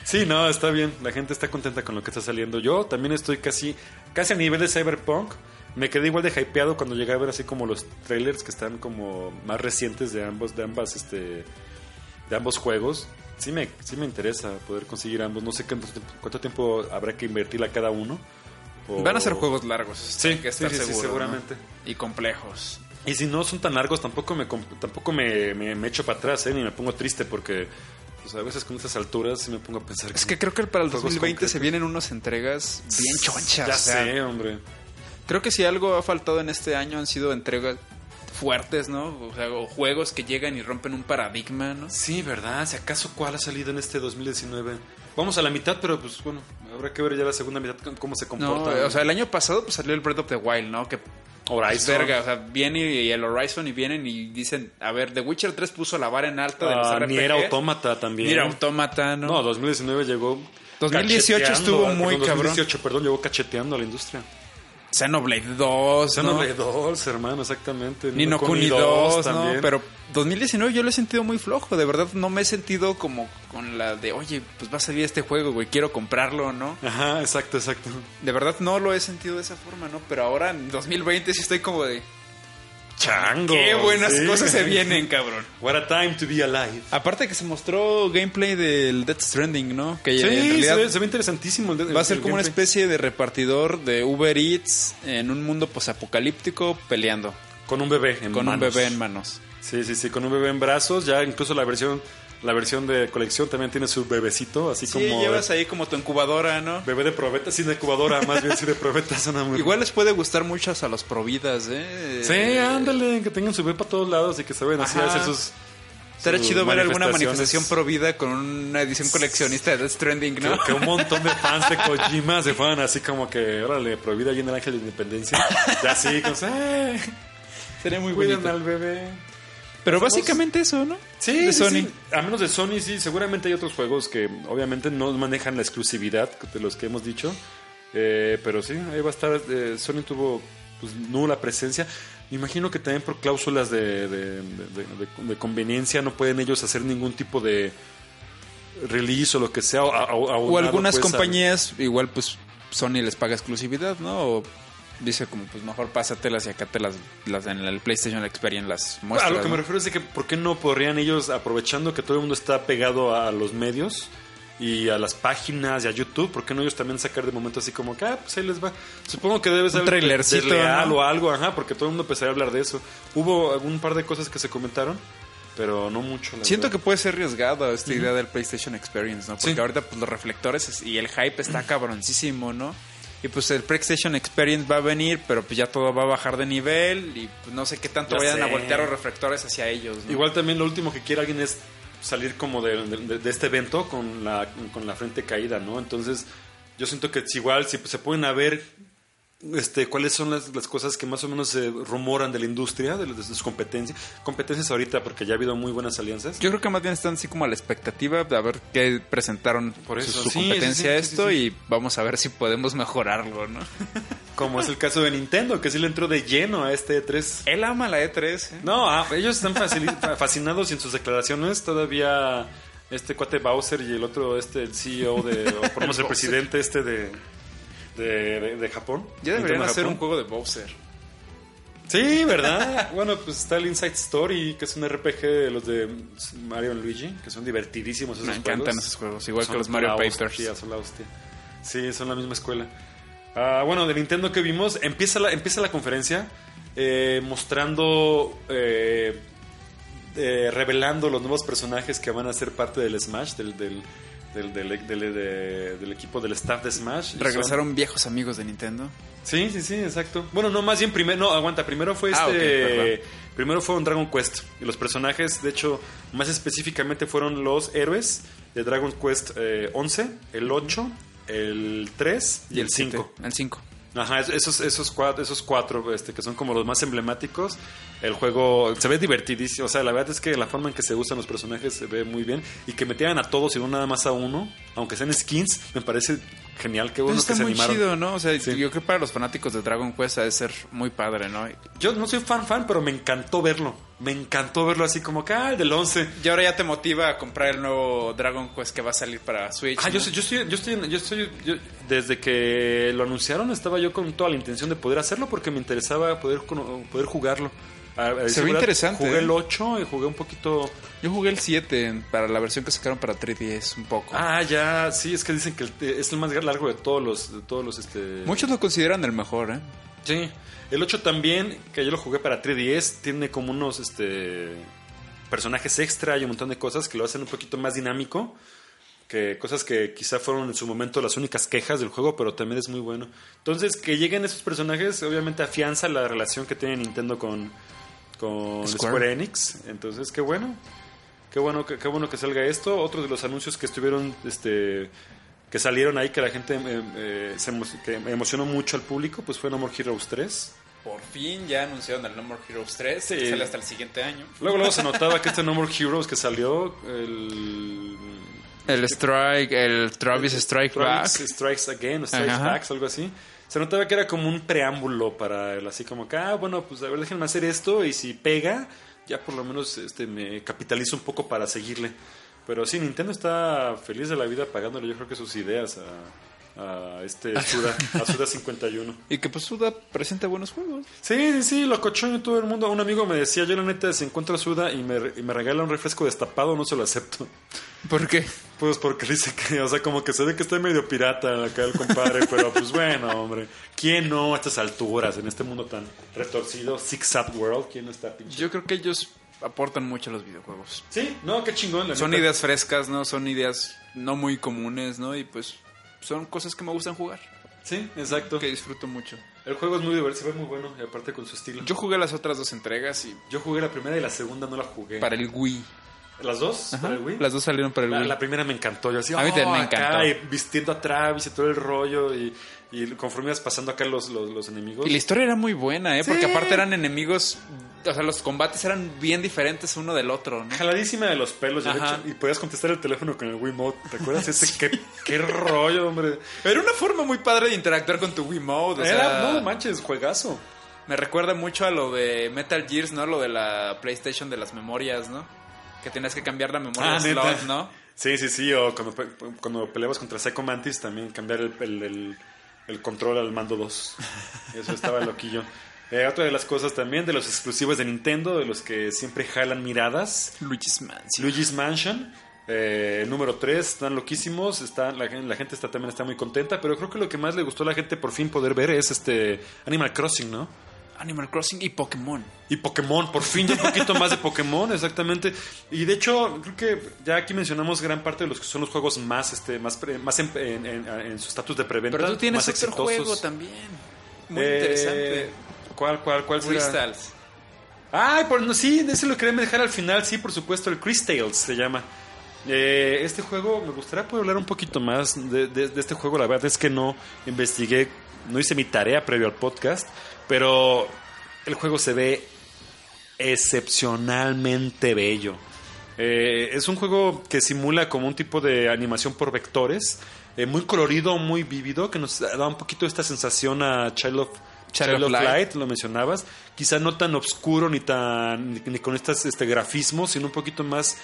Sí, no, está bien. La gente está contenta con lo que está saliendo. Yo también estoy casi, casi a nivel de Cyberpunk. Me quedé igual de hypeado cuando llegué a ver así como los trailers que están como más recientes de ambos, de ambas, este, de ambos juegos. Sí me, sí me interesa poder conseguir ambos. No sé cuánto, tiempo- cuánto tiempo habrá que invertir a cada uno. O- Van a ser juegos largos. Sí, hay que estar sí, sí, sí, seguro, ¿no? seguramente. Y complejos. Y si no son tan largos, tampoco me tampoco me, me, me echo para atrás, ¿eh? ni me pongo triste porque pues, a veces con estas alturas sí me pongo a pensar Es que creo que para el Juegos 2020 se concretos. vienen unas entregas bien chonchas. Ya o sea, sé, hombre. Creo que si algo ha faltado en este año han sido entregas fuertes, ¿no? O sea, o juegos que llegan y rompen un paradigma, ¿no? Sí, ¿verdad? Si acaso cuál ha salido en este 2019. Vamos a la mitad, pero pues bueno, habrá que ver ya la segunda mitad cómo se No, comporta. o sea, el año pasado pues salió el Breath of the Wild, ¿no? Que Horizon. verga, o sea, viene y el Horizon y vienen y dicen, a ver, The Witcher 3 puso la vara en alta de los RPGs. ni era autómata también. Ni era autómata, ¿no? No, 2019 llegó. 2018 cacheteando, estuvo muy cabrón. 2018, perdón, llegó cacheteando a la industria. Xenoblade 2, ¿no? Xenoblade 2, hermano, exactamente. Ni no Kuni Kuni 2, ¿no? también. Pero 2019 yo lo he sentido muy flojo. De verdad, no me he sentido como con la de, oye, pues va a salir este juego, güey, quiero comprarlo, ¿no? Ajá, exacto, exacto. De verdad no lo he sentido de esa forma, ¿no? Pero ahora en 2020 sí estoy como de, Chango. qué buenas sí. cosas se vienen, (laughs) cabrón. What a time to be alive. Aparte que se mostró gameplay del Death Stranding, ¿no? Que Sí, en realidad se, ve, se ve interesantísimo. el va a ser como una especie de repartidor de Uber Eats en un mundo posapocalíptico peleando Con un bebé en con un manos. bebé en manos. Sí, sí, sí, con un bebé en brazos. Ya incluso la versión la versión de colección también tiene su bebecito, así Sí, como llevas ahí como tu incubadora, ¿no? bebé de probeta, sin incubadora, más bien sí de probeta, (laughs) suena muy Igual les puede gustar muchas a los providas, ¿eh? Sí, ándale, que tengan su bebé para todos lados y que saben así Ajá. hacer sus Estaría sus chido ver alguna manifestación pro vida con una edición coleccionista de Death Stranding, Que, ¿no? que un montón de fans de (laughs) Kojima se fueran así como que, órale, prohibida allí en el Ángel de Independencia. Ya así, como, ¡eh! Sería muy Cuiden bonito. al bebé. Pero básicamente eso, ¿no? Sí, de Sony. sí. A menos de Sony, sí. Seguramente hay otros juegos que obviamente no manejan la exclusividad de los que hemos dicho. Eh, pero sí, ahí va a estar. eh, Sony tuvo pues, nula presencia. Me imagino que también por cláusulas de, de- de- conveniencia no pueden ellos hacer ningún tipo de release o lo que sea. O algunas compañías, igual pues Sony les paga exclusividad, ¿no? O dice como pues mejor pásatelas y acá te las, las en el PlayStation Experience las a muestras. lo que me refiero es de que ¿por qué no podrían ellos, aprovechando que todo el mundo está pegado a los medios y a las páginas y a YouTube, ¿por qué no ellos también sacar de momento así como que, ah, pues ahí les va? Supongo que debe ser Un trailercito, desleal ¿no? o algo, ajá, porque todo el mundo empezaría a hablar de eso. Hubo algún par de cosas que se comentaron, pero no mucho. la Siento que puede ser arriesgada esta idea del PlayStation Experience, ¿no? Porque Sí. ahorita pues los reflectores es- y el hype está (clears throat) cabroncísimo, ¿no? Y pues el PlayStation Experience va a venir, pero pues ya todo va a bajar de nivel y pues, no sé qué tanto Ya vayan a voltear los reflectores hacia ellos, ¿no? Igual también lo último que quiere alguien es salir como de, de- de este evento con la, con la frente caída, ¿no? Entonces, yo siento que es igual, si se pueden a ver este, cuáles son las, las cosas que más o menos se rumoran de la industria, de, de sus competencias. Competencias ahorita, porque ya ha habido muy buenas alianzas. Yo creo que más bien están así como a la expectativa de a ver qué presentaron Por eso, su, su sí, competencia sí, sí, esto y vamos a ver si podemos mejorarlo, ¿no? (laughs) Como es el caso de Nintendo, que sí le entró de lleno a este E3. Él ama la E3, ¿eh? No, ah, ellos están (laughs) fascinados y en sus declaraciones todavía este cuate Bowser y el otro, este, el CEO de, o por lo menos el presidente este de, de, de- de Japón. Ya deberían hacer Japón. un juego de Bowser. Sí, ¿verdad? (laughs) bueno, pues está el Inside Story, que es un RPG de los de Mario y Luigi, que son divertidísimos esos Me encantan juegos. esos juegos, igual Son que los Mario Papers. hostia, son la hostia. Sí, son la misma escuela. Ah, bueno, de Nintendo que vimos, empieza la, empieza la conferencia eh, mostrando, eh, eh, revelando los nuevos personajes que van a ser parte del Smash, del, del, del, del- del- de- del equipo del staff de Smash. Son- Regresaron viejos amigos de Nintendo. Sí, sí, sí, exacto. Bueno, no, más bien primero, no, aguanta, primero fue Ah, este, primero fue un Dragon Quest y los personajes, de hecho, más específicamente fueron los héroes de Dragon Quest eh, 11, el 8, el 3 y, el 5. El 5. Ajá, es- esos, esos cuatro, esos cuatro este, que son como los más emblemáticos. El juego se ve divertidísimo. O sea, la verdad es que la forma en que se usan los personajes se ve muy bien. Y que metieran a todos y no nada más a uno, aunque sean skins, me parece genial. Qué bueno está que se muy animaron. chido, ¿no? O sea, Sí. yo creo que para los fanáticos de Dragon Quest ha de ser muy padre, ¿no? Yo no soy fan fan, pero me encantó verlo. Me encantó verlo así como que, ah, el del 11. Y ahora ya te motiva a comprar el nuevo Dragon Quest que va a salir para Switch. Ah, ¿no? yo, soy- yo estoy, yo estoy, yo estoy, yo- desde que lo anunciaron estaba yo con toda la intención de poder hacerlo porque me interesaba poder, cono- poder jugarlo. A- a decir ve verdad, interesante, Jugué ¿eh? el 8 y jugué un poquito... Yo jugué el 7 para la versión que sacaron para 3DS un poco. Ah, ya, sí, es que dicen que el- es el más largo de todos los, de todos los, este... Muchos lo consideran el mejor, ¿eh? Sí, el 8 también, que yo lo jugué para 3DS, tiene como unos este personajes extra y un montón de cosas que lo hacen un poquito más dinámico. Que cosas que quizá fueron en su momento las únicas quejas del juego, pero también es muy bueno. Entonces, que lleguen esos personajes, obviamente afianza la relación que tiene Nintendo con, con Square. Square. Enix. Entonces, qué bueno. Qué bueno, que- qué bueno que salga esto. Otro de los anuncios que estuvieron, este, que salieron ahí, que la gente eh, eh, se emo- que emocionó mucho al público, pues fue No More Heroes 3. Por fin ya anunciaron el No More Heroes 3, Sí. que sale hasta el siguiente año. Luego, luego se notaba que este No More (laughs) Heroes que salió, el... El Strike, el Travis Strike Back. Strikes, Strikes Again, o Strikes Ajá. Back, algo así. Se notaba que era como un preámbulo para él, así como que, ah, bueno, pues a ver, déjenme hacer esto y si pega, ya por lo menos este me capitalizo un poco para seguirle. Pero sí, Nintendo está feliz de la vida pagándole, yo creo que sus ideas a, a este Suda, a Suda 51. (laughs) Y que pues Suda presenta buenos juegos. Sí, sí, sí, lo cochón todo el mundo. Un amigo me decía, yo la neta, si encuentro Suda y me, y me regala un refresco destapado, no se lo acepto. (laughs) ¿Por qué? Pues porque dice que, o sea, como que se ve que está medio pirata acá el compadre, (laughs) pero pues bueno, hombre. ¿Quién no a estas alturas, en este mundo tan retorcido, Six Sad World? ¿Quién no está pinche? Yo creo que ellos aportan mucho a los videojuegos. Sí, no, qué chingón. la Son neta. ideas frescas, ¿no? Son ideas no muy comunes, ¿no? Y pues son cosas que me gustan jugar. Sí, exacto. Que disfruto mucho. El juego es muy divertido, se ve muy bueno, y aparte con su estilo. Yo jugué las otras dos entregas y Yo jugué la primera y la segunda no la jugué. para el Wii. ¿Las dos? Ajá. ¿Para el Wii? Las dos salieron para el La, Wii. la primera me encantó. Yo así, A mí también "Oh, me acá", encantó. y vistiendo a Travis y todo el rollo. Y, y conforme ibas pasando acá los, los, los enemigos. Y la historia era muy buena, ¿eh? Porque aparte eran enemigos... O sea, los combates eran bien diferentes uno del otro, ¿no? Jaladísima de los pelos. de hecho- Y podías contestar el teléfono con el Wiimote. ¿Te acuerdas? Ese, (laughs) qué, qué rollo, hombre. Era una forma muy padre de interactuar con tu Wiimote. O Era, sea, no manches, juegazo. Me recuerda mucho a lo de Metal Gears, ¿no? Lo de la PlayStation de las memorias, ¿no? Que tenías que cambiar la memoria Ah, slot, neta. ¿no? Sí, sí, sí. O cuando, cuando peleabas contra Psycho Mantis, también cambiar el, el, el- el control al mando 2. Eso estaba loquillo. Eh, otra de las cosas también, de los exclusivos de Nintendo, de los que siempre jalan miradas. Luigi's Mansion. Luigi's Mansion. eh, número 3, están loquísimos, está, la, la gente está, también está muy contenta, pero creo que lo que más le gustó a la gente por fin poder ver es este Animal Crossing, ¿no? Animal Crossing y Pokémon. Y Pokémon, por fin ya un poquito más de Pokémon, exactamente. Y de hecho, creo que ya aquí mencionamos gran parte de los que son los juegos más, este, más, pre- más en, en- en- en su estatus de preventa. Pero tú tienes más otro exitosos. juego también. Muy Eh, interesante. ¿Cuál, cuál, cuál será? Crystals. Ay, por, no, sí, ese lo quería dejar al final, sí, por supuesto, el Crystales se llama. Eh, este juego, me gustaría poder hablar un poquito más de, de- de este juego. La verdad es que no investigué, no hice mi tarea previo al podcast, pero el juego se ve excepcionalmente bello. Eh, es un juego que simula como un tipo de animación por vectores, eh, muy colorido, muy vívido, que nos da un poquito esta sensación a Child of, Child of Light, lo mencionabas. Quizá no tan oscuro ni tan ni, ni con estas este, grafismos, sino un poquito más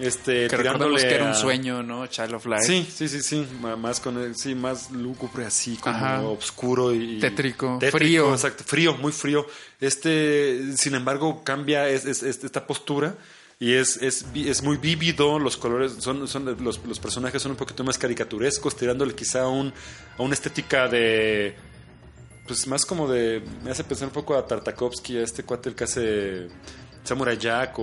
este, Que tirándole que era un sueño, ¿no? Child of Light. Sí, sí, sí, sí, más con el- sí, más lúgubre así, como Ajá. oscuro y Tétrico, frío. exacto, frío, muy frío. Este, sin embargo, cambia es- es- es- esta postura y es, es, vi- es muy vívido, los colores son, son los, los personajes son un poquito más caricaturescos, tirándole quizá a un, a una estética de pues más como de, me hace pensar un poco a Tartakovsky, a este cuate el que hace Samurai Jack o,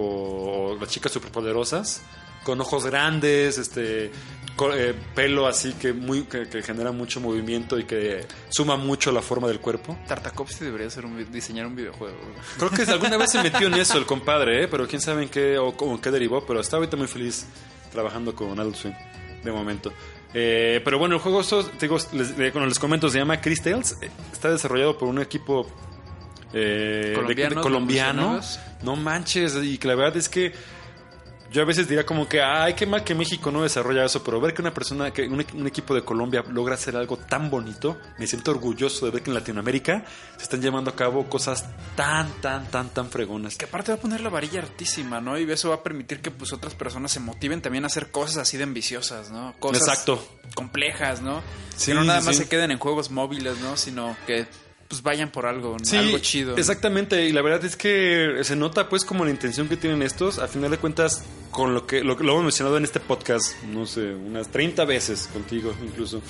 o las chicas superpoderosas, con ojos grandes, este co- eh, pelo así que muy que, que genera mucho movimiento y que suma mucho la forma del cuerpo. Tartakovsky debería ser un diseñar un videojuego. Creo que alguna vez se metió en eso el compadre, ¿eh? pero quién sabe en qué o, o en qué derivó, pero está ahorita muy feliz trabajando con Adult Swim de momento. Eh, pero bueno, el juego, esto, te digo, les, bueno, les comento, se llama Chris Tales. Eh, Está desarrollado por un equipo eh, de- Colombiano, de- ¿me colombiano. No manches, y que la verdad es que yo a veces diría como que, ay, qué mal que México no desarrolla eso, pero ver que una persona, que un, un equipo de Colombia logra hacer algo tan bonito, me siento orgulloso de ver que en Latinoamérica se están llevando a cabo cosas tan, tan, tan, tan fregonas. Que aparte va a poner la varilla altísima, ¿no? Y eso va a permitir que pues otras personas se motiven también a hacer cosas así de ambiciosas, ¿no? Cosas Exacto. complejas, ¿no? Sí, que no nada más sí. se queden en juegos móviles, ¿no? Sino que pues vayan por algo, algo chido. Exactamente, y la verdad es que se nota pues como la intención que tienen estos, a final de cuentas, con lo que lo, lo hemos mencionado en este podcast, no sé, unas 30 veces contigo incluso.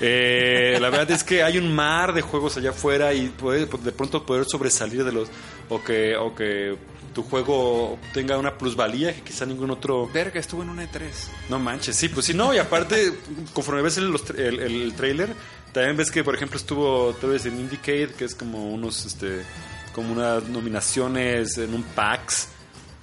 Eh, la verdad es que hay un mar de juegos allá afuera y puede de pronto poder sobresalir de los o que o que tu juego tenga una plusvalía que quizá ningún otro Verga, estuvo en una E3. no manches, sí, pues sí, no, y aparte, conforme ves el, el, el trailer, también ves que, por ejemplo, estuvo tal vez en Indicate, que es como unos, este, como unas nominaciones en un PAX,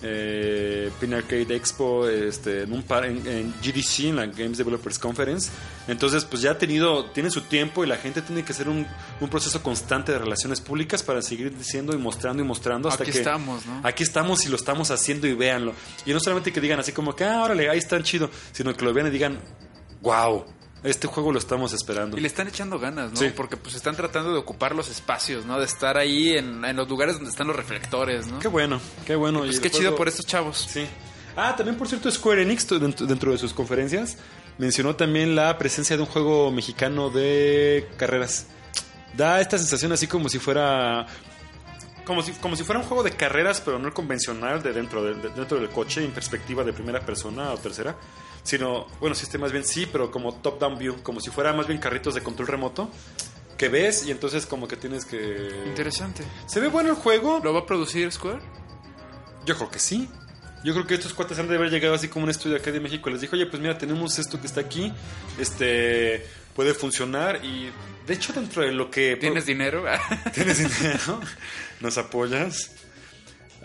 eh, Pin Arcade Expo, este, en un par, en, en GDC, en la Games Developers Conference. Entonces, pues ya ha tenido, tiene su tiempo y la gente tiene que hacer un, un proceso constante de relaciones públicas para seguir diciendo y mostrando y mostrando hasta Aquí que estamos, ¿no? aquí estamos y lo estamos haciendo y véanlo. Y no solamente que digan así como que, ah, órale, ahí está chido, sino que lo vean y digan, wow, este juego lo estamos esperando. Y le están echando ganas, ¿no? Sí. Porque pues están tratando de ocupar los espacios, ¿no? De estar ahí en, en los lugares donde están los reflectores, ¿no? Qué bueno, qué bueno. Pues Y qué chido por estos chavos. Sí. Ah, también por cierto Square Enix dentro de sus conferencias mencionó también la presencia de un juego mexicano de carreras. Da esta sensación así como si fuera como si, como si fuera un juego de carreras, pero no el convencional de dentro, de, de- dentro del coche en perspectiva de primera persona o tercera, sino, bueno, sí, este más bien sí, pero como top-down view, como si fuera más bien carritos de control remoto que ves y entonces como que tienes que... Interesante. Se ve bueno el juego, ¿Lo va a producir Square? yo creo que sí. Yo creo que estos cuates han de haber llegado así como un estudio acá de México. Les dijo, oye, pues mira, tenemos esto que está aquí. Este puede funcionar. Y de hecho, dentro de lo que. ¿Tienes dinero? (laughs) ¿Tienes dinero? ¿Nos apoyas?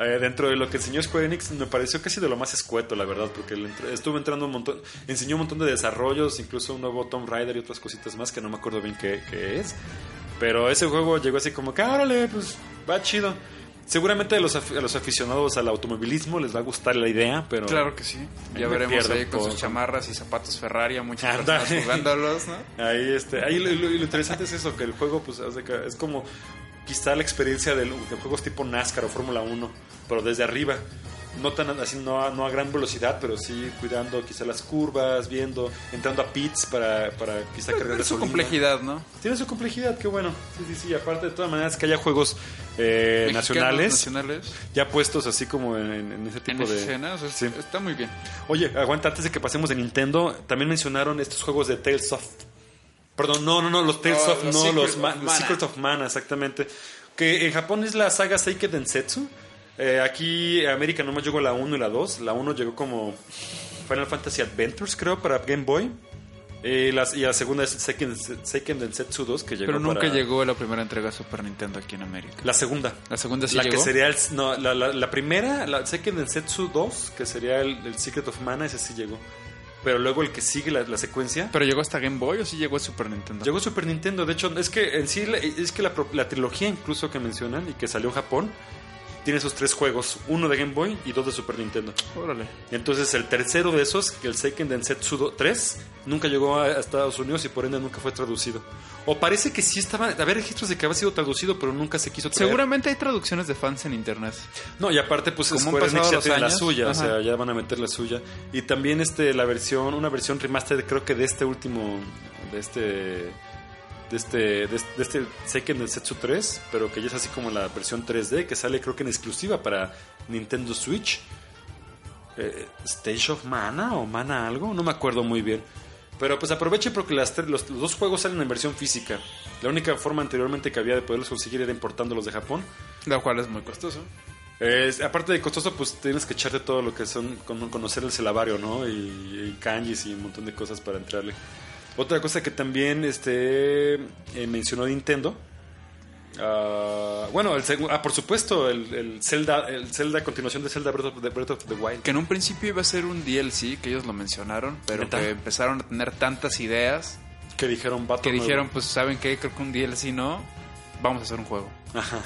Eh, dentro de lo que enseñó Square Enix me pareció casi de lo más escueto, la verdad, porque estuvo entrando un montón, enseñó un montón de desarrollos, incluso un nuevo Tomb Raider y otras cositas más que no me acuerdo bien qué, qué es. Pero ese juego llegó así como que, "Ah, órale, pues va chido. Seguramente a los, a los aficionados al automovilismo les va a gustar la idea, pero... claro que sí. Ya veremos ahí con sus chamarras y zapatos Ferrari a muchas personas jugándolos, ¿no? (laughs) Ahí, este, ahí lo, lo- lo interesante es eso, que el juego pues es como quizá la experiencia del- de juegos tipo NASCAR o Fórmula 1, pero desde arriba. No tan así, no a, no a gran velocidad, pero sí cuidando quizá las curvas, viendo, entrando a pits para, para quizá cargar Tiene su complejidad, ¿no? Tiene su complejidad, qué bueno. Sí, sí, sí. Aparte, de todas maneras, que haya juegos eh, nacionales nacionales. ya puestos así como en, en ese tipo de. escena, o sea, Sí. está muy bien. Oye, aguanta, antes de que pasemos de Nintendo, también mencionaron estos juegos de Tales of. Perdón, no, no, no, los Tales Oh, of, los no, Secret los, of los. Secret of Mana, exactamente. Que en Japón es la saga Seike Densetsu. Eh, aquí en América nomás llegó la 1 y la 2. La 1 llegó como Final Fantasy Adventures, creo, para Game Boy. Eh, las- y la segunda es Seiken, Seiken Densetsu 2, que llegó Pero nunca para- llegó la primera entrega Super Nintendo aquí en América. La segunda. La segunda sí la llegó. que sería el, no, la, la- la primera, la Seiken Densetsu 2, que sería el, el Secret of Mana, ese sí llegó. Pero luego el que sigue la, la secuencia ¿Pero llegó hasta Game Boy o sí llegó a Super Nintendo? llegó Super Nintendo. De hecho, es que en sí es que la, la trilogía incluso que mencionan y que salió en Japón tiene esos tres juegos, uno de Game Boy y dos de Super Nintendo. Órale. Entonces el tercero de esos, el Seiken Densetsu do- 3, nunca llegó a, Estados Unidos y por ende nunca fue traducido. O parece que sí estaba, había registros de que había sido traducido, pero nunca se quiso traer. Seguramente hay traducciones de fans en internet. No, y aparte, pues Square Enix ya tiene la suya, o sea, ya van a meter la suya. Y también este la versión, una versión remaster, creo que de este último, de este. De este, de este, de este Seiken Densetsu 3, pero que ya es así como la versión 3D, que sale creo que en exclusiva para Nintendo Switch. Eh, Stage of Mana o Mana algo, no me acuerdo muy bien. Pero pues aprovechen porque las tres- los, los dos juegos salen en versión física. La única forma anteriormente que había de poderlos conseguir era importándolos de Japón. Lo cual es muy costoso. Aparte de costoso, pues tienes que echarte todo lo que son, con- conocer el celabario, ¿no? Y, y kanjis y un montón de cosas para entrarle. Otra cosa que también este, eh, mencionó Nintendo. ah, bueno, el ah, por supuesto, el, el Zelda, el Zelda, continuación de Zelda Breath of, the, Breath of the Wild. Que en un principio iba a ser un DLC, que ellos lo mencionaron, pero que empezaron a tener tantas ideas Que dijeron, vato que nuevo. dijeron, pues, ¿saben qué? Creo que un DLC no, vamos a hacer un juego. Ajá.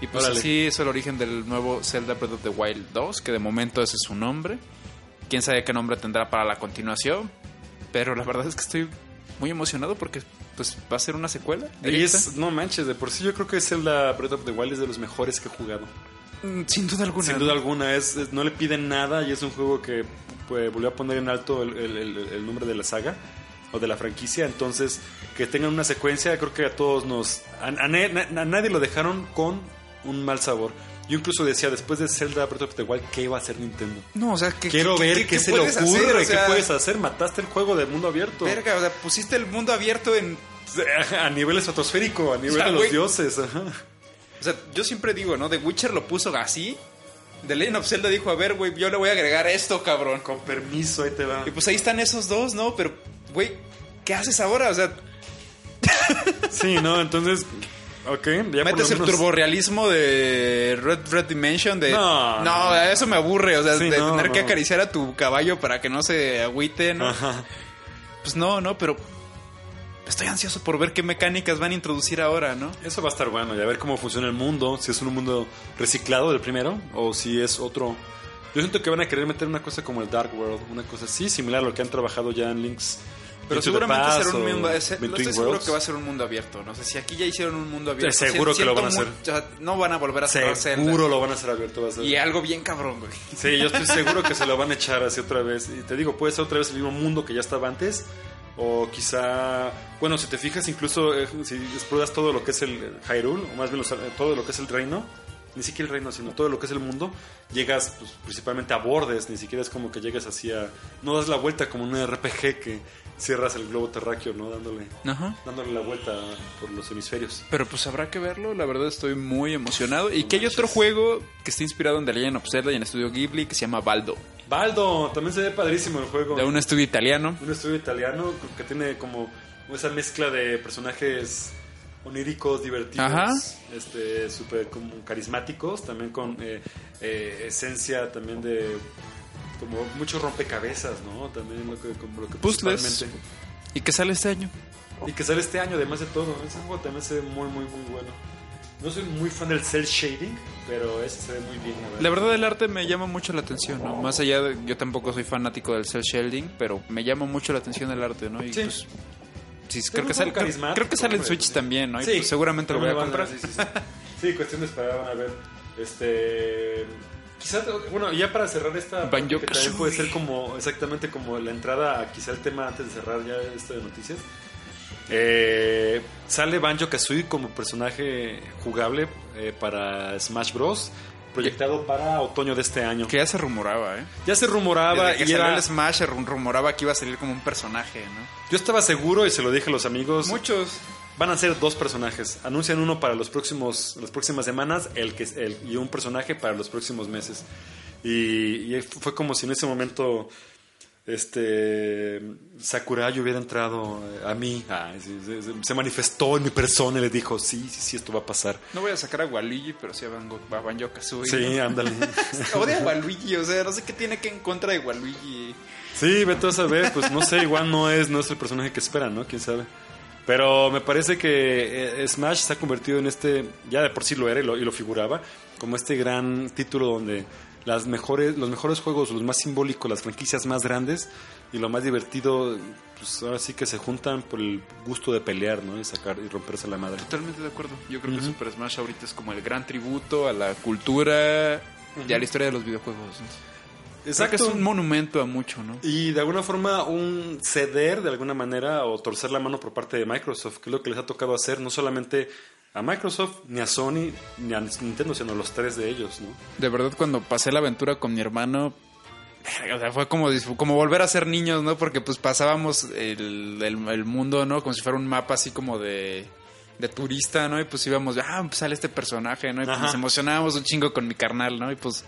Y pues Órale. así es el origen del nuevo Zelda Breath of the Wild 2, que de momento ese es su nombre. Quién sabe qué nombre tendrá para la continuación, pero la verdad es que estoy muy emocionado porque pues va a ser una secuela. Y es, no manches, de por sí yo creo que Zelda Breath of the Wild es de los mejores que he jugado. Mm, sin duda alguna. Sin duda alguna, es, es- no le piden nada y es un juego que pues, volvió a poner en alto el, el- el- el nombre de la saga o de la franquicia. Entonces, que tengan una secuencia, creo que a todos nos. A, a a nadie lo dejaron con un mal sabor. Yo incluso decía, después de Zelda Breath of the Wild, ¿qué iba a hacer Nintendo? No, o sea, que Quiero ver qué, se le ocurre, hacer? O qué puedes hacer. Mataste el juego de mundo abierto. Verga, o sea, pusiste el mundo abierto en A nivel estratosférico, a nivel O sea, de los dioses. Ajá. O sea, yo siempre digo, ¿no? The Witcher lo puso así. The Legend of Zelda dijo, a ver, güey, yo le voy a agregar esto, cabrón. Con permiso, ahí te va. Y pues ahí están esos dos, ¿no? Pero, güey, ¿qué haces ahora? O sea, Sí, no, entonces. Ok, ya metes el menos- turborrealismo de Red Red Dimension de... No, no, no. eso me aburre. O sea, Sí, de no, tener que acariciar a tu caballo para que no se agüite, ¿no? Ajá. Pues no, no, pero... Estoy ansioso por ver qué mecánicas van a introducir ahora, ¿no? Eso va a estar bueno y a ver cómo funciona el mundo, si es un mundo reciclado del primero o si es otro. Yo siento que van a querer meter una cosa como el Dark World, una cosa así similar a lo que han trabajado ya en Links. Pero seguramente será un mundo... ese- Between estoy seguro Worlds. que va a ser un mundo abierto. No sé si aquí ya hicieron un mundo abierto. Seguro Sien- que lo van a hacer. no van a volver a cerrar. Seguro lo van a hacer abierto. Va a ser. Y algo bien cabrón, güey. Sí, yo estoy (laughs) seguro que se lo van a echar así otra vez. Y te digo, puede ser otra vez el mismo mundo que ya estaba antes. O quizá, bueno, si te fijas, incluso eh, si exploras todo lo que es el Hyrule, o más bien los- eh, todo lo que es el reino, ni siquiera el reino, sino todo lo que es el mundo, llegas pues, principalmente a bordes, ni siquiera es como que llegas así a. No das la vuelta como un RPG que cierras el globo terráqueo, ¿no? Dándole, Ajá. dándole la vuelta por los hemisferios. Pero pues habrá que verlo, la verdad estoy muy emocionado. Y que hay otro juego que está inspirado en The Legend of Zelda y en Estudio Ghibli que se llama Baldo. Baldo, también se ve padrísimo el juego. De un estudio italiano. Un estudio italiano que tiene como esa mezcla de personajes oníricos, divertidos, Ajá. este, súper como carismáticos, también con eh, eh, esencia también de como muchos rompecabezas, ¿no? También lo que, como lo que Puzzles. Y que sale este año. Y que sale este año, además de todo. Ese juego también se ve muy, muy, muy bueno. No soy muy fan del cel shading, pero ese se ve muy bien. la verdad. La verdad el arte me llama mucho la atención, ¿no? Más allá de... Yo tampoco soy fanático del cel shading, pero me llama mucho la atención el arte, ¿no? Y Sí. pues... sí, creo que sale, creo, creo que sale en. Switch también, ¿no? Y Sí, pues seguramente lo voy a comprar. van Sí, sí, sí. Sí, cuestión de esperar, van a ver. Este. Quizás, bueno, ya para cerrar esta. que también puede ser como, exactamente como la entrada a quizá el tema antes de cerrar ya esto de noticias. Eh, sale Banjo Kazooie como personaje jugable eh, para Smash Bros. Proyectado para otoño de este año. Que ya se rumoraba, ¿eh? Ya se rumoraba Desde que y salió era. el Smash rumoraba que iba a salir como un personaje, ¿no? Yo estaba seguro y se lo dije a los amigos. Muchos. Van a ser dos personajes. Anuncian uno para los próximos, las próximas semanas el que, el, y un personaje para los próximos meses. Y, y fue como si en ese momento este Sakurai hubiera entrado a mí. Ah, se manifestó en mi persona y le dijo, sí, sí, sí, esto va a pasar. No voy a sacar a Waluigi, pero sí a Banjo, a Banjo Kazooie. Sí, ándale. (laughs) Odia a Waluigi, o sea, no sé qué tiene que en contra de Waluigi. Sí, vete a saber, pues no sé, igual no es, no es el personaje que esperan, ¿no? Quién sabe. Pero me parece que eh, Smash se ha convertido en este, ya de por sí lo era y lo, y lo figuraba, como este gran título donde las mejores, los mejores juegos, los más simbólicos, las franquicias más grandes y lo más divertido, pues ahora sí que se juntan por el gusto de pelear, ¿no? Y sacar y romperse la madre. Totalmente de acuerdo. Yo creo que Super Smash ahorita es como el gran tributo a la cultura y a la historia de los videojuegos. Creo que es un monumento a mucho, ¿no? Y de alguna forma un ceder de alguna manera o torcer la mano por parte de Microsoft, que es lo que les ha tocado hacer no solamente a Microsoft, ni a Sony, ni a Nintendo, sino a los tres de ellos, ¿no? De verdad, cuando pasé la aventura con mi hermano, verga, o sea, fue como, como volver a ser niños, ¿no? Porque pues pasábamos el, el- el mundo, ¿no? Como si fuera un mapa así como de, de turista, ¿no? Y pues íbamos, ah, pues sale este personaje, ¿no? Y pues nos emocionábamos un chingo con mi carnal, ¿no? Y pues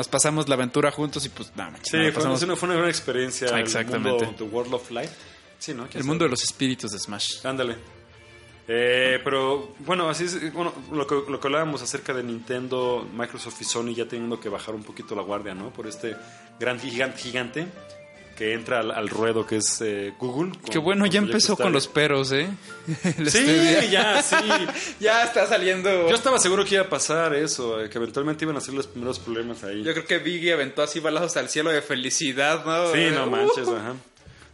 nos pasamos la aventura juntos y pues nada, Sí, fue, pasamos- una, fue una gran experiencia. el Exactamente. mundo, The World of Light. Sí, ¿no? el mundo de los espíritus de Smash. Ándale. Eh, pero bueno, así es, bueno, lo que, lo que hablábamos acerca de Nintendo, Microsoft y Sony ya teniendo que bajar un poquito la guardia, ¿no? Por este gran gigante, gigante que entra al, al ruedo que es eh, Google. con- Qué bueno, ya empezó con los peros, ¿eh? (laughs) Sí, ya, sí. (laughs) ya está saliendo. Yo Yo, estaba seguro que iba a pasar eso, eh, que eventualmente iban a ser los primeros problemas ahí. creo que Biggie aventó así balazos al cielo de felicidad, ¿no? Sí, no Uh. manches, ajá.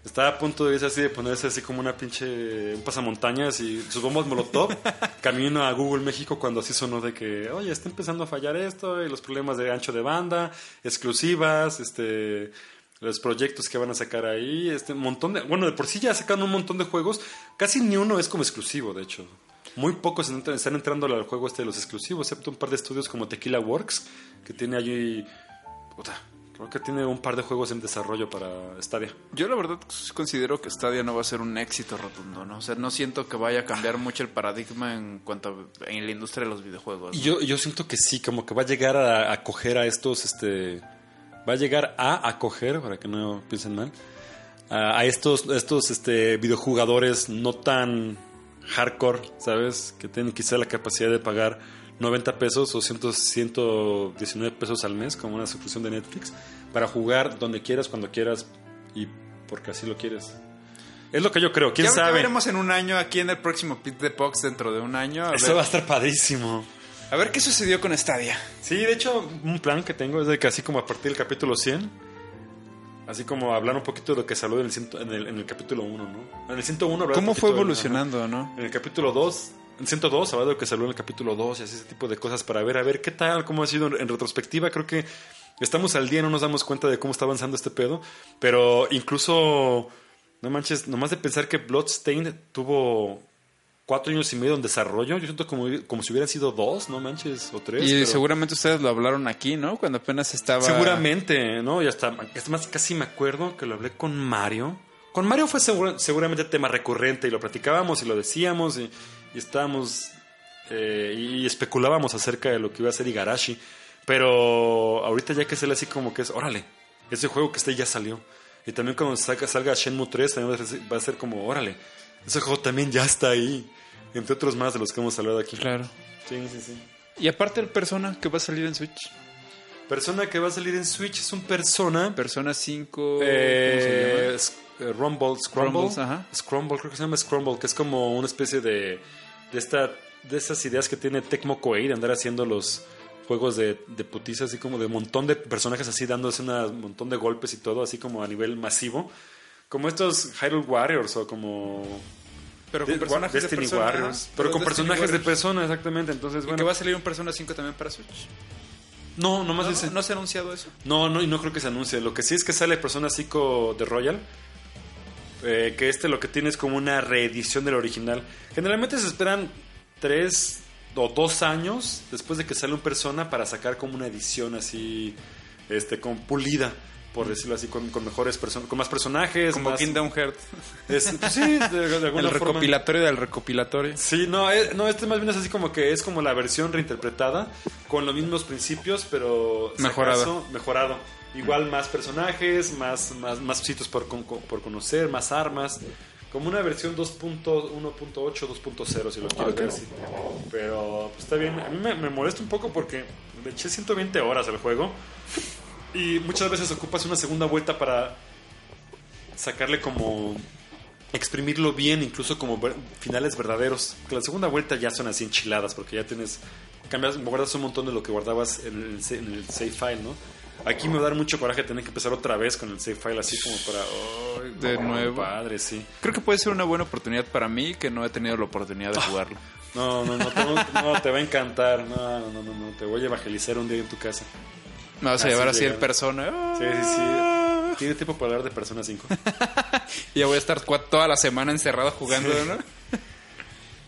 Estaba a punto de irse así, de ponerse así como una pinche. un pasamontañas y sus bombas molotov (laughs) camino a Google México cuando así sonó de que, oye, está empezando a fallar esto y los problemas de ancho de banda, exclusivas, este. Los proyectos que van a sacar ahí, este montón de. Bueno, de por sí ya sacaron un montón de juegos, casi ni uno es como exclusivo, de hecho. Muy pocos están entrando al juego este de los exclusivos, excepto un par de estudios como Tequila Works, que tiene allí. puta, creo que tiene un par de juegos en desarrollo para Stadia. Yo la verdad considero que Stadia no va a ser un éxito rotundo, ¿no? O sea, no siento que vaya a cambiar mucho el paradigma en cuanto a, en la industria de los videojuegos. Yo, yo siento que sí, como que va a llegar a acoger a estos, este, va a llegar a acoger, para que no piensen mal, a, a estos, estos, este, videojugadores no tan hardcore, ¿sabes? Que tienen quizá la capacidad de pagar 90 pesos o 100, 119 pesos al mes, como una suscripción de Netflix, para jugar donde quieras, cuando quieras y porque así lo quieres. Es lo que yo creo, quién Ya- ya sabe. veremos en un año aquí en el próximo Pit de Pox dentro de un año. A Eso ver, va a estar padrísimo. A ver qué sucedió con Stadia. Sí, de hecho, un plan que tengo es de que así como a partir del capítulo 100, así como hablar un poquito de lo que salió en el, ciento- en el, en el capítulo 1, ¿no? En el 101 hablar un ¿Cómo fue de- evolucionando, no? ajá. En el capítulo 2, en el 102 hablar de lo que salió en el capítulo 2 y así ese tipo de cosas para ver, a ver qué tal, cómo ha sido en retrospectiva. Creo que estamos al día, no nos damos cuenta de cómo está avanzando este pedo, pero incluso, no manches, nomás de pensar que Bloodstained tuvo... Cuatro años y medio en desarrollo. Yo siento como, como si hubieran sido dos, no manches, o tres. Y pero- seguramente ustedes lo hablaron aquí, ¿no? Cuando apenas estaba... Seguramente, ¿no? Y hasta, es más, casi me acuerdo que lo hablé con Mario. Con Mario fue segura- seguramente tema recurrente y lo platicábamos y lo decíamos y, y estábamos eh, y especulábamos acerca de lo que iba a hacer Igarashi. Pero ahorita ya que sale así como que es, órale, ese juego que está ahí ya salió. Y también cuando salga, salga Shenmue 3 también va a ser como, órale, ese juego también ya está ahí. Entre otros más de los que hemos hablado aquí. Claro. Sí, sí, sí. Y aparte el Persona que va a salir en Switch. Persona que va a salir en Switch es un Persona Persona 5... Eh, ¿cómo se llama? s- eh, Rumble, Scrumble. Rumbles, ajá. Scrumble, creo que se llama Scrumble, que es como una especie de. de esta de estas ideas que tiene Tecmo Koei de andar haciendo los juegos de, de putiza, así como de montón de personajes así dándose un montón de golpes y todo, así como a nivel masivo. Como estos Hyrule Warriors o como. Pero con de- personajes de Destiny Persona, Warriors. ajá. Pero con Destiny personajes de persona, exactamente. Entonces, ¿Y bueno. que va a salir un Persona 5 también para Switch? No, nomás ¿No, dice. ¿No se ha anunciado eso? No, no, y no creo que se anuncie. Lo que sí es que sale Persona 5 de Royal. eh, que este lo que tiene es como una reedición del original. Generalmente se esperan tres o dos años después de que sale un Persona para sacar como una edición así, este, con pulida, por decirlo así, con, con mejores personas, con más personajes. Como más- Kingdom Hearts. es- pues sí, de, de alguna (laughs) El forma. recopilatorio del recopilatorio. Sí, no, eh, no, este más bien es así como que es como la versión reinterpretada con los mismos principios, pero si Mejorado. acaso, mejorado. Igual más personajes, más, más, más sitios por, con- por conocer, más armas. Como una versión 2.1.8, 2.0, si lo quieres ver así. Pero pues, está bien. A mí me, me molesta un poco porque le eché 120 horas al juego. Y muchas veces ocupas una segunda vuelta para sacarle como exprimirlo bien, incluso como ver- finales verdaderos. Que la segunda vuelta ya son así enchiladas, porque ya tienes, cambias, guardas un montón de lo que guardabas en el, en el save file, ¿no? Aquí me va a dar mucho coraje tener que empezar otra vez con el save file, así como para... De no, nuevo. Padre, sí. Creo que puede ser una buena oportunidad para mí que no he tenido la oportunidad de jugarlo. No, no, no, te, no, te va a encantar. No, no, no, no, te voy a evangelizar un día en tu casa. Me vas a Así llevar así el persona. Sí, sí, sí. Tiene tiempo para hablar de Persona 5. Y (laughs) ya voy a estar toda la semana encerrado jugando, ¿no?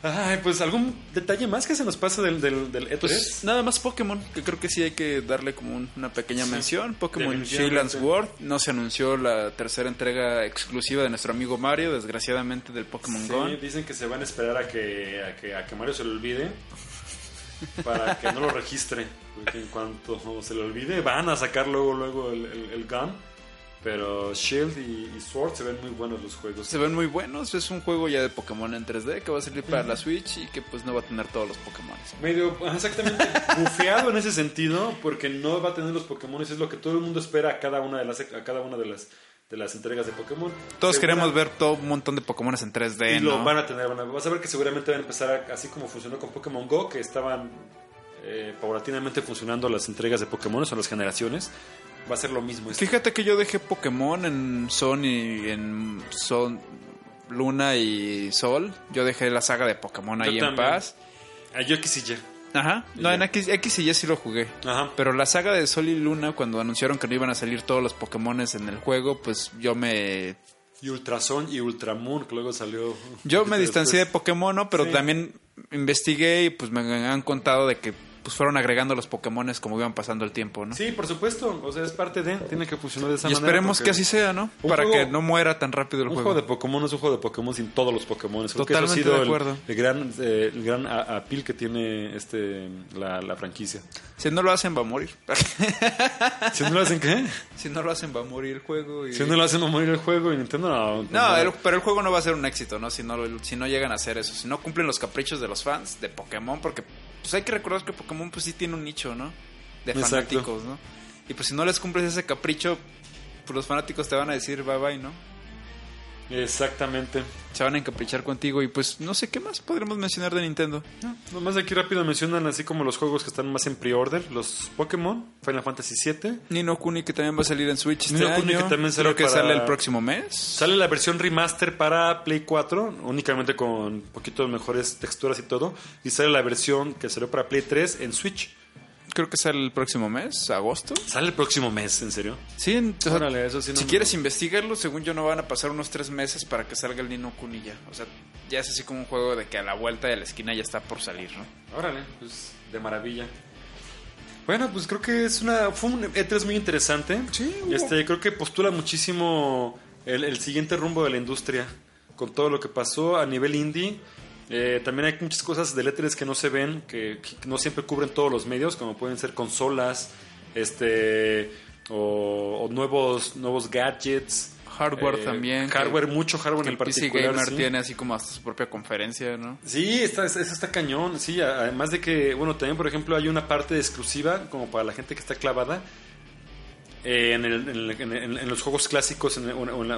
Ay, pues algún detalle más que se nos pasa del, del, del E3. Pues nada más Pokémon, que creo que sí hay que darle como un- una pequeña mención. Pokémon definitivamente. Shield and Sword. No se anunció la tercera entrega exclusiva de nuestro amigo Mario, desgraciadamente del Pokémon Sí, Go. dicen que se van a esperar a que, a que, a que Mario se lo olvide para que no lo registre. Porque en cuanto se le olvide, van a sacar luego, luego el, el, el Gun. Pero Shield y, y Sword se ven muy buenos los juegos. Se ven muy buenos. Es un juego ya de Pokémon en 3D que va a salir para la Switch y que pues no va a tener todos los Pokémon. Medio exactamente (laughs) bufeado en ese sentido, porque no va a tener los Pokémon, es lo que todo el mundo espera a cada una de las, a cada una de las, de las entregas de Pokémon. Todos Segura- queremos ver todo un montón de Pokémon en 3D, Y lo ¿no? van a tener, van a- vas a ver que seguramente van a empezar a- así como funcionó con Pokémon Go, que estaban eh, paulatinamente funcionando las entregas de Pokémon o las generaciones. Va a ser lo mismo. esto. Fíjate que yo dejé Pokémon en Sun y en Son, Luna y Sol. Yo dejé la saga de Pokémon ahí Yo en paz. Ah, yo X y Y. Ajá. No, en X, X y Y sí lo jugué. Ajá. Pero la saga de Sol y Luna, cuando anunciaron que no iban a salir todos los Pokémones en el juego, pues yo me Y Ultrason y Ultramoon, que luego salió. yo me (laughs) distancié de. Pokémon, ¿no? Pero Sí. también investigué y pues me han contado de que pues fueron agregando los Pokémones como iban pasando el tiempo, ¿no? Sí, por supuesto. O sea, es parte de. Tiene que funcionar de esa y manera. esperemos porque que así sea, ¿no? Para juego- que no muera tan rápido el Un juego. juego de Pokémon es un juego de Pokémon sin todos los Pokémon. Creo que eso ha Totalmente sido de acuerdo. El, gran, eh, el gran a- appeal que tiene este la, la franquicia. Si no lo hacen va a morir. (laughs) Si no lo hacen, ¿qué? (laughs) si no lo hacen va a morir el juego. Y... Si no lo hacen, va a morir el juego y Nintendo no. No, el- pero el juego no va a ser un éxito, ¿no? Si no, si no llegan a hacer eso. Si no cumplen los caprichos de los fans de Pokémon, porque pues hay que recordar que Pokémon pues sí tiene un nicho, ¿no? De Exacto. fanáticos, ¿no? Y pues si no les cumples ese capricho, pues los fanáticos te van a decir bye bye, ¿no? Exactamente. Se van a encaprichar contigo y pues no sé qué más podremos mencionar de Nintendo. Nomás aquí rápido mencionan así como los juegos que están más en pre-order. Los Pokémon, Final Fantasy VII. Nino Kuni que también va a salir en Switch este no Kuni que también sale Creo que para- sale el próximo mes. Sale la versión remaster para Play 4, únicamente con un poquito mejores texturas y todo. Y sale la versión que salió para Play 3 en Switch. Creo que sale el próximo mes, agosto. Sale el próximo mes, ¿en serio? Sí, en- o sea, Órale, eso sí no si me- quieres investigarlo, según yo no van a pasar unos tres meses para que salga el Nino Kuni ya. O sea, ya es así como un juego de que a la vuelta de la esquina ya está por salir, ¿no? Órale, pues de maravilla. Bueno, pues creo que es una fue un E3 muy interesante. Sí, hubo- Este, creo que postula muchísimo el, el siguiente rumbo de la industria con todo lo que pasó a nivel indie. Eh, también hay muchas cosas del E3 que no se ven, que, que no siempre cubren todos los medios, como pueden ser consolas, este o, o nuevos nuevos gadgets. Hardware Eh, también. Hardware, que- mucho hardware que en el PC particular. Gamer sí. tiene así como hasta su propia conferencia, ¿no? Sí, está, eso está cañón. Sí, además de que, bueno, también, por ejemplo, hay una parte exclusiva, como para la gente que está clavada, eh, en, el- en el- en en los juegos clásicos, en, la-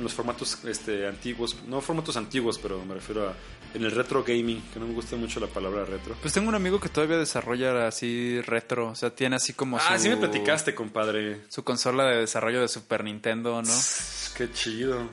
los formatos este, antiguos. No formatos antiguos, pero me refiero a en el retro gaming, que no me gusta mucho la palabra retro. Pues tengo un amigo que todavía desarrolla así retro, o sea, tiene así como Ah, su... sí me platicaste, compadre. Su consola de desarrollo de Super Nintendo, ¿no? Qué chido.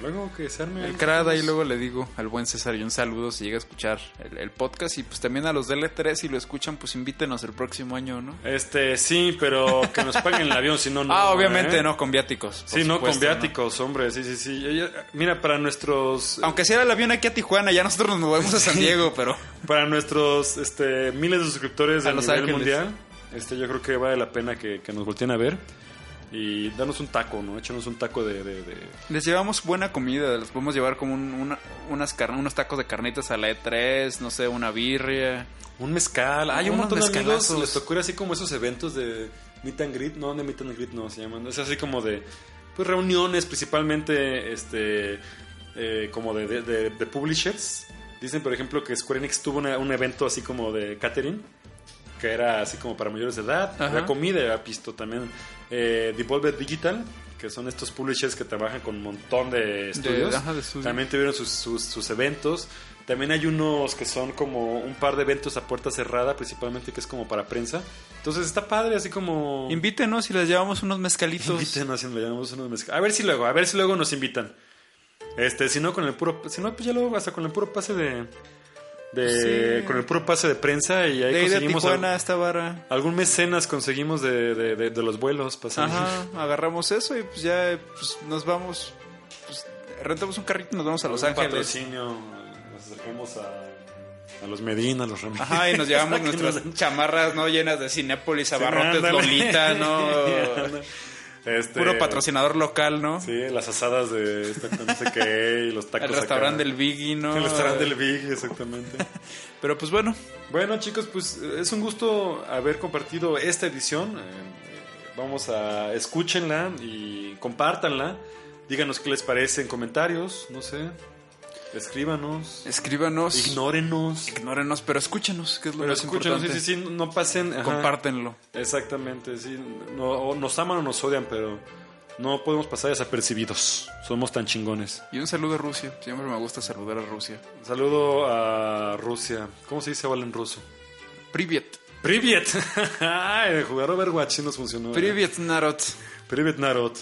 Luego que se arme. El crad ahí luego le digo al buen César y un saludo si llega a escuchar el, el podcast y pues también a los del E3 si lo escuchan pues invítenos el próximo año, ¿no? Este, sí, pero que nos paguen el avión, si no, no. (laughs) ah, obviamente ¿eh? no con viáticos. Sí, no, con viáticos, hombre, sí, sí, sí. Mira, para nuestros Aunque sea el avión aquí a Tijuana, ya nosotros nos movemos a San Diego, pero (laughs) para nuestros este, miles de suscriptores A nivel Ángeles. mundial, este, yo creo que vale la pena que, que nos volteen a ver y darnos un taco, ¿no? Échanos un taco de... de- de- les llevamos buena comida, les podemos llevar como un- una- unas unos tacos de carnitas a la E3, no sé, una birria. Un mezcal. Hay un montón de amigos, les tocó ir así como esos eventos de meet and greet, no, de meet and greet no se llaman, es así como de pues reuniones principalmente este eh, como de, de, de- de publishers. Dicen, por ejemplo, que Square Enix tuvo una- un evento así como de catering, que era así como para mayores de edad, Ajá. había comida, había pisto también. Eh, Devolver Digital, que son estos publishers que trabajan con un montón de estudios. ajá, de estudios. También tuvieron sus, sus, sus eventos. También hay unos que son como un par de eventos a puerta cerrada, principalmente que es como para prensa. Entonces está padre, así como... Invítenos y les llevamos unos mezcalitos. Invítenos, le llamamos unos mezcal- A ver si luego, a ver si luego nos invitan. Este, si no con el puro, si no pues ya luego hasta con el puro pase de, de Sí. con el puro pase de prensa y ahí De de conseguimos Tijuana a al- esta vara. algún mecenas conseguimos de, de, de- de los vuelos pasando. Ajá, agarramos eso y pues ya pues, nos vamos, pues, rentamos un carrito y nos vamos a Los Ángeles. patrocinio, nos acercamos a, a los Medina, a los Ramírez. Ajá, y nos llevamos (laughs) nuestras nos- chamarras, ¿no? Llenas de Cinépolis, Sí, abarrotes, ándale. Lolita, ¿no? (laughs) Este, Puro patrocinador local, ¿no? Sí, las asadas de esta, no sé qué, y los tacos El restaurante acá. del Biggie, ¿no? El restaurante del Big, exactamente. (laughs) Pero pues bueno, Bueno, chicos, pues es un gusto haber compartido esta edición. Eh, Vamos a escúchenla y compártanla. Díganos qué les parece en comentarios, no sé. Escríbanos. escríbanos. Ignórenos. Ignórenos, pero escúchenos, que es lo Pero más escúchenos, sí, importante. sí, sí, no pasen. ajá. Compártenlo. Exactamente, sí. No, o nos aman o nos odian, pero no podemos pasar desapercibidos. Somos tan chingones. Y un saludo a Rusia. Siempre me gusta saludar a Rusia. Un saludo a Rusia. ¿Cómo se dice hola en ruso? Privyet. Privyet. (laughs) Ay, Jugar Overwatch sí nos funcionó. Privyet, Narod. Privyet Narod.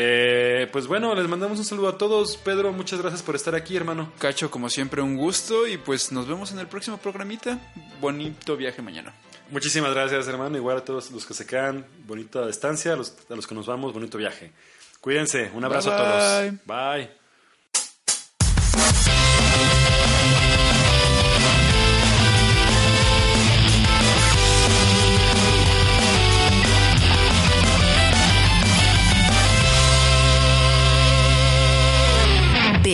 Eh, pues bueno, les mandamos un saludo a todos. Pedro, muchas gracias por estar aquí, hermano. Cacho, como siempre, un gusto. Y pues nos vemos en el próximo programita. Bonito viaje mañana. Muchísimas gracias, hermano. Igual a todos los que se quedan, bonita estancia. A los, a los que nos vamos, bonito viaje. Cuídense. Un abrazo Bye, a todos. Bye.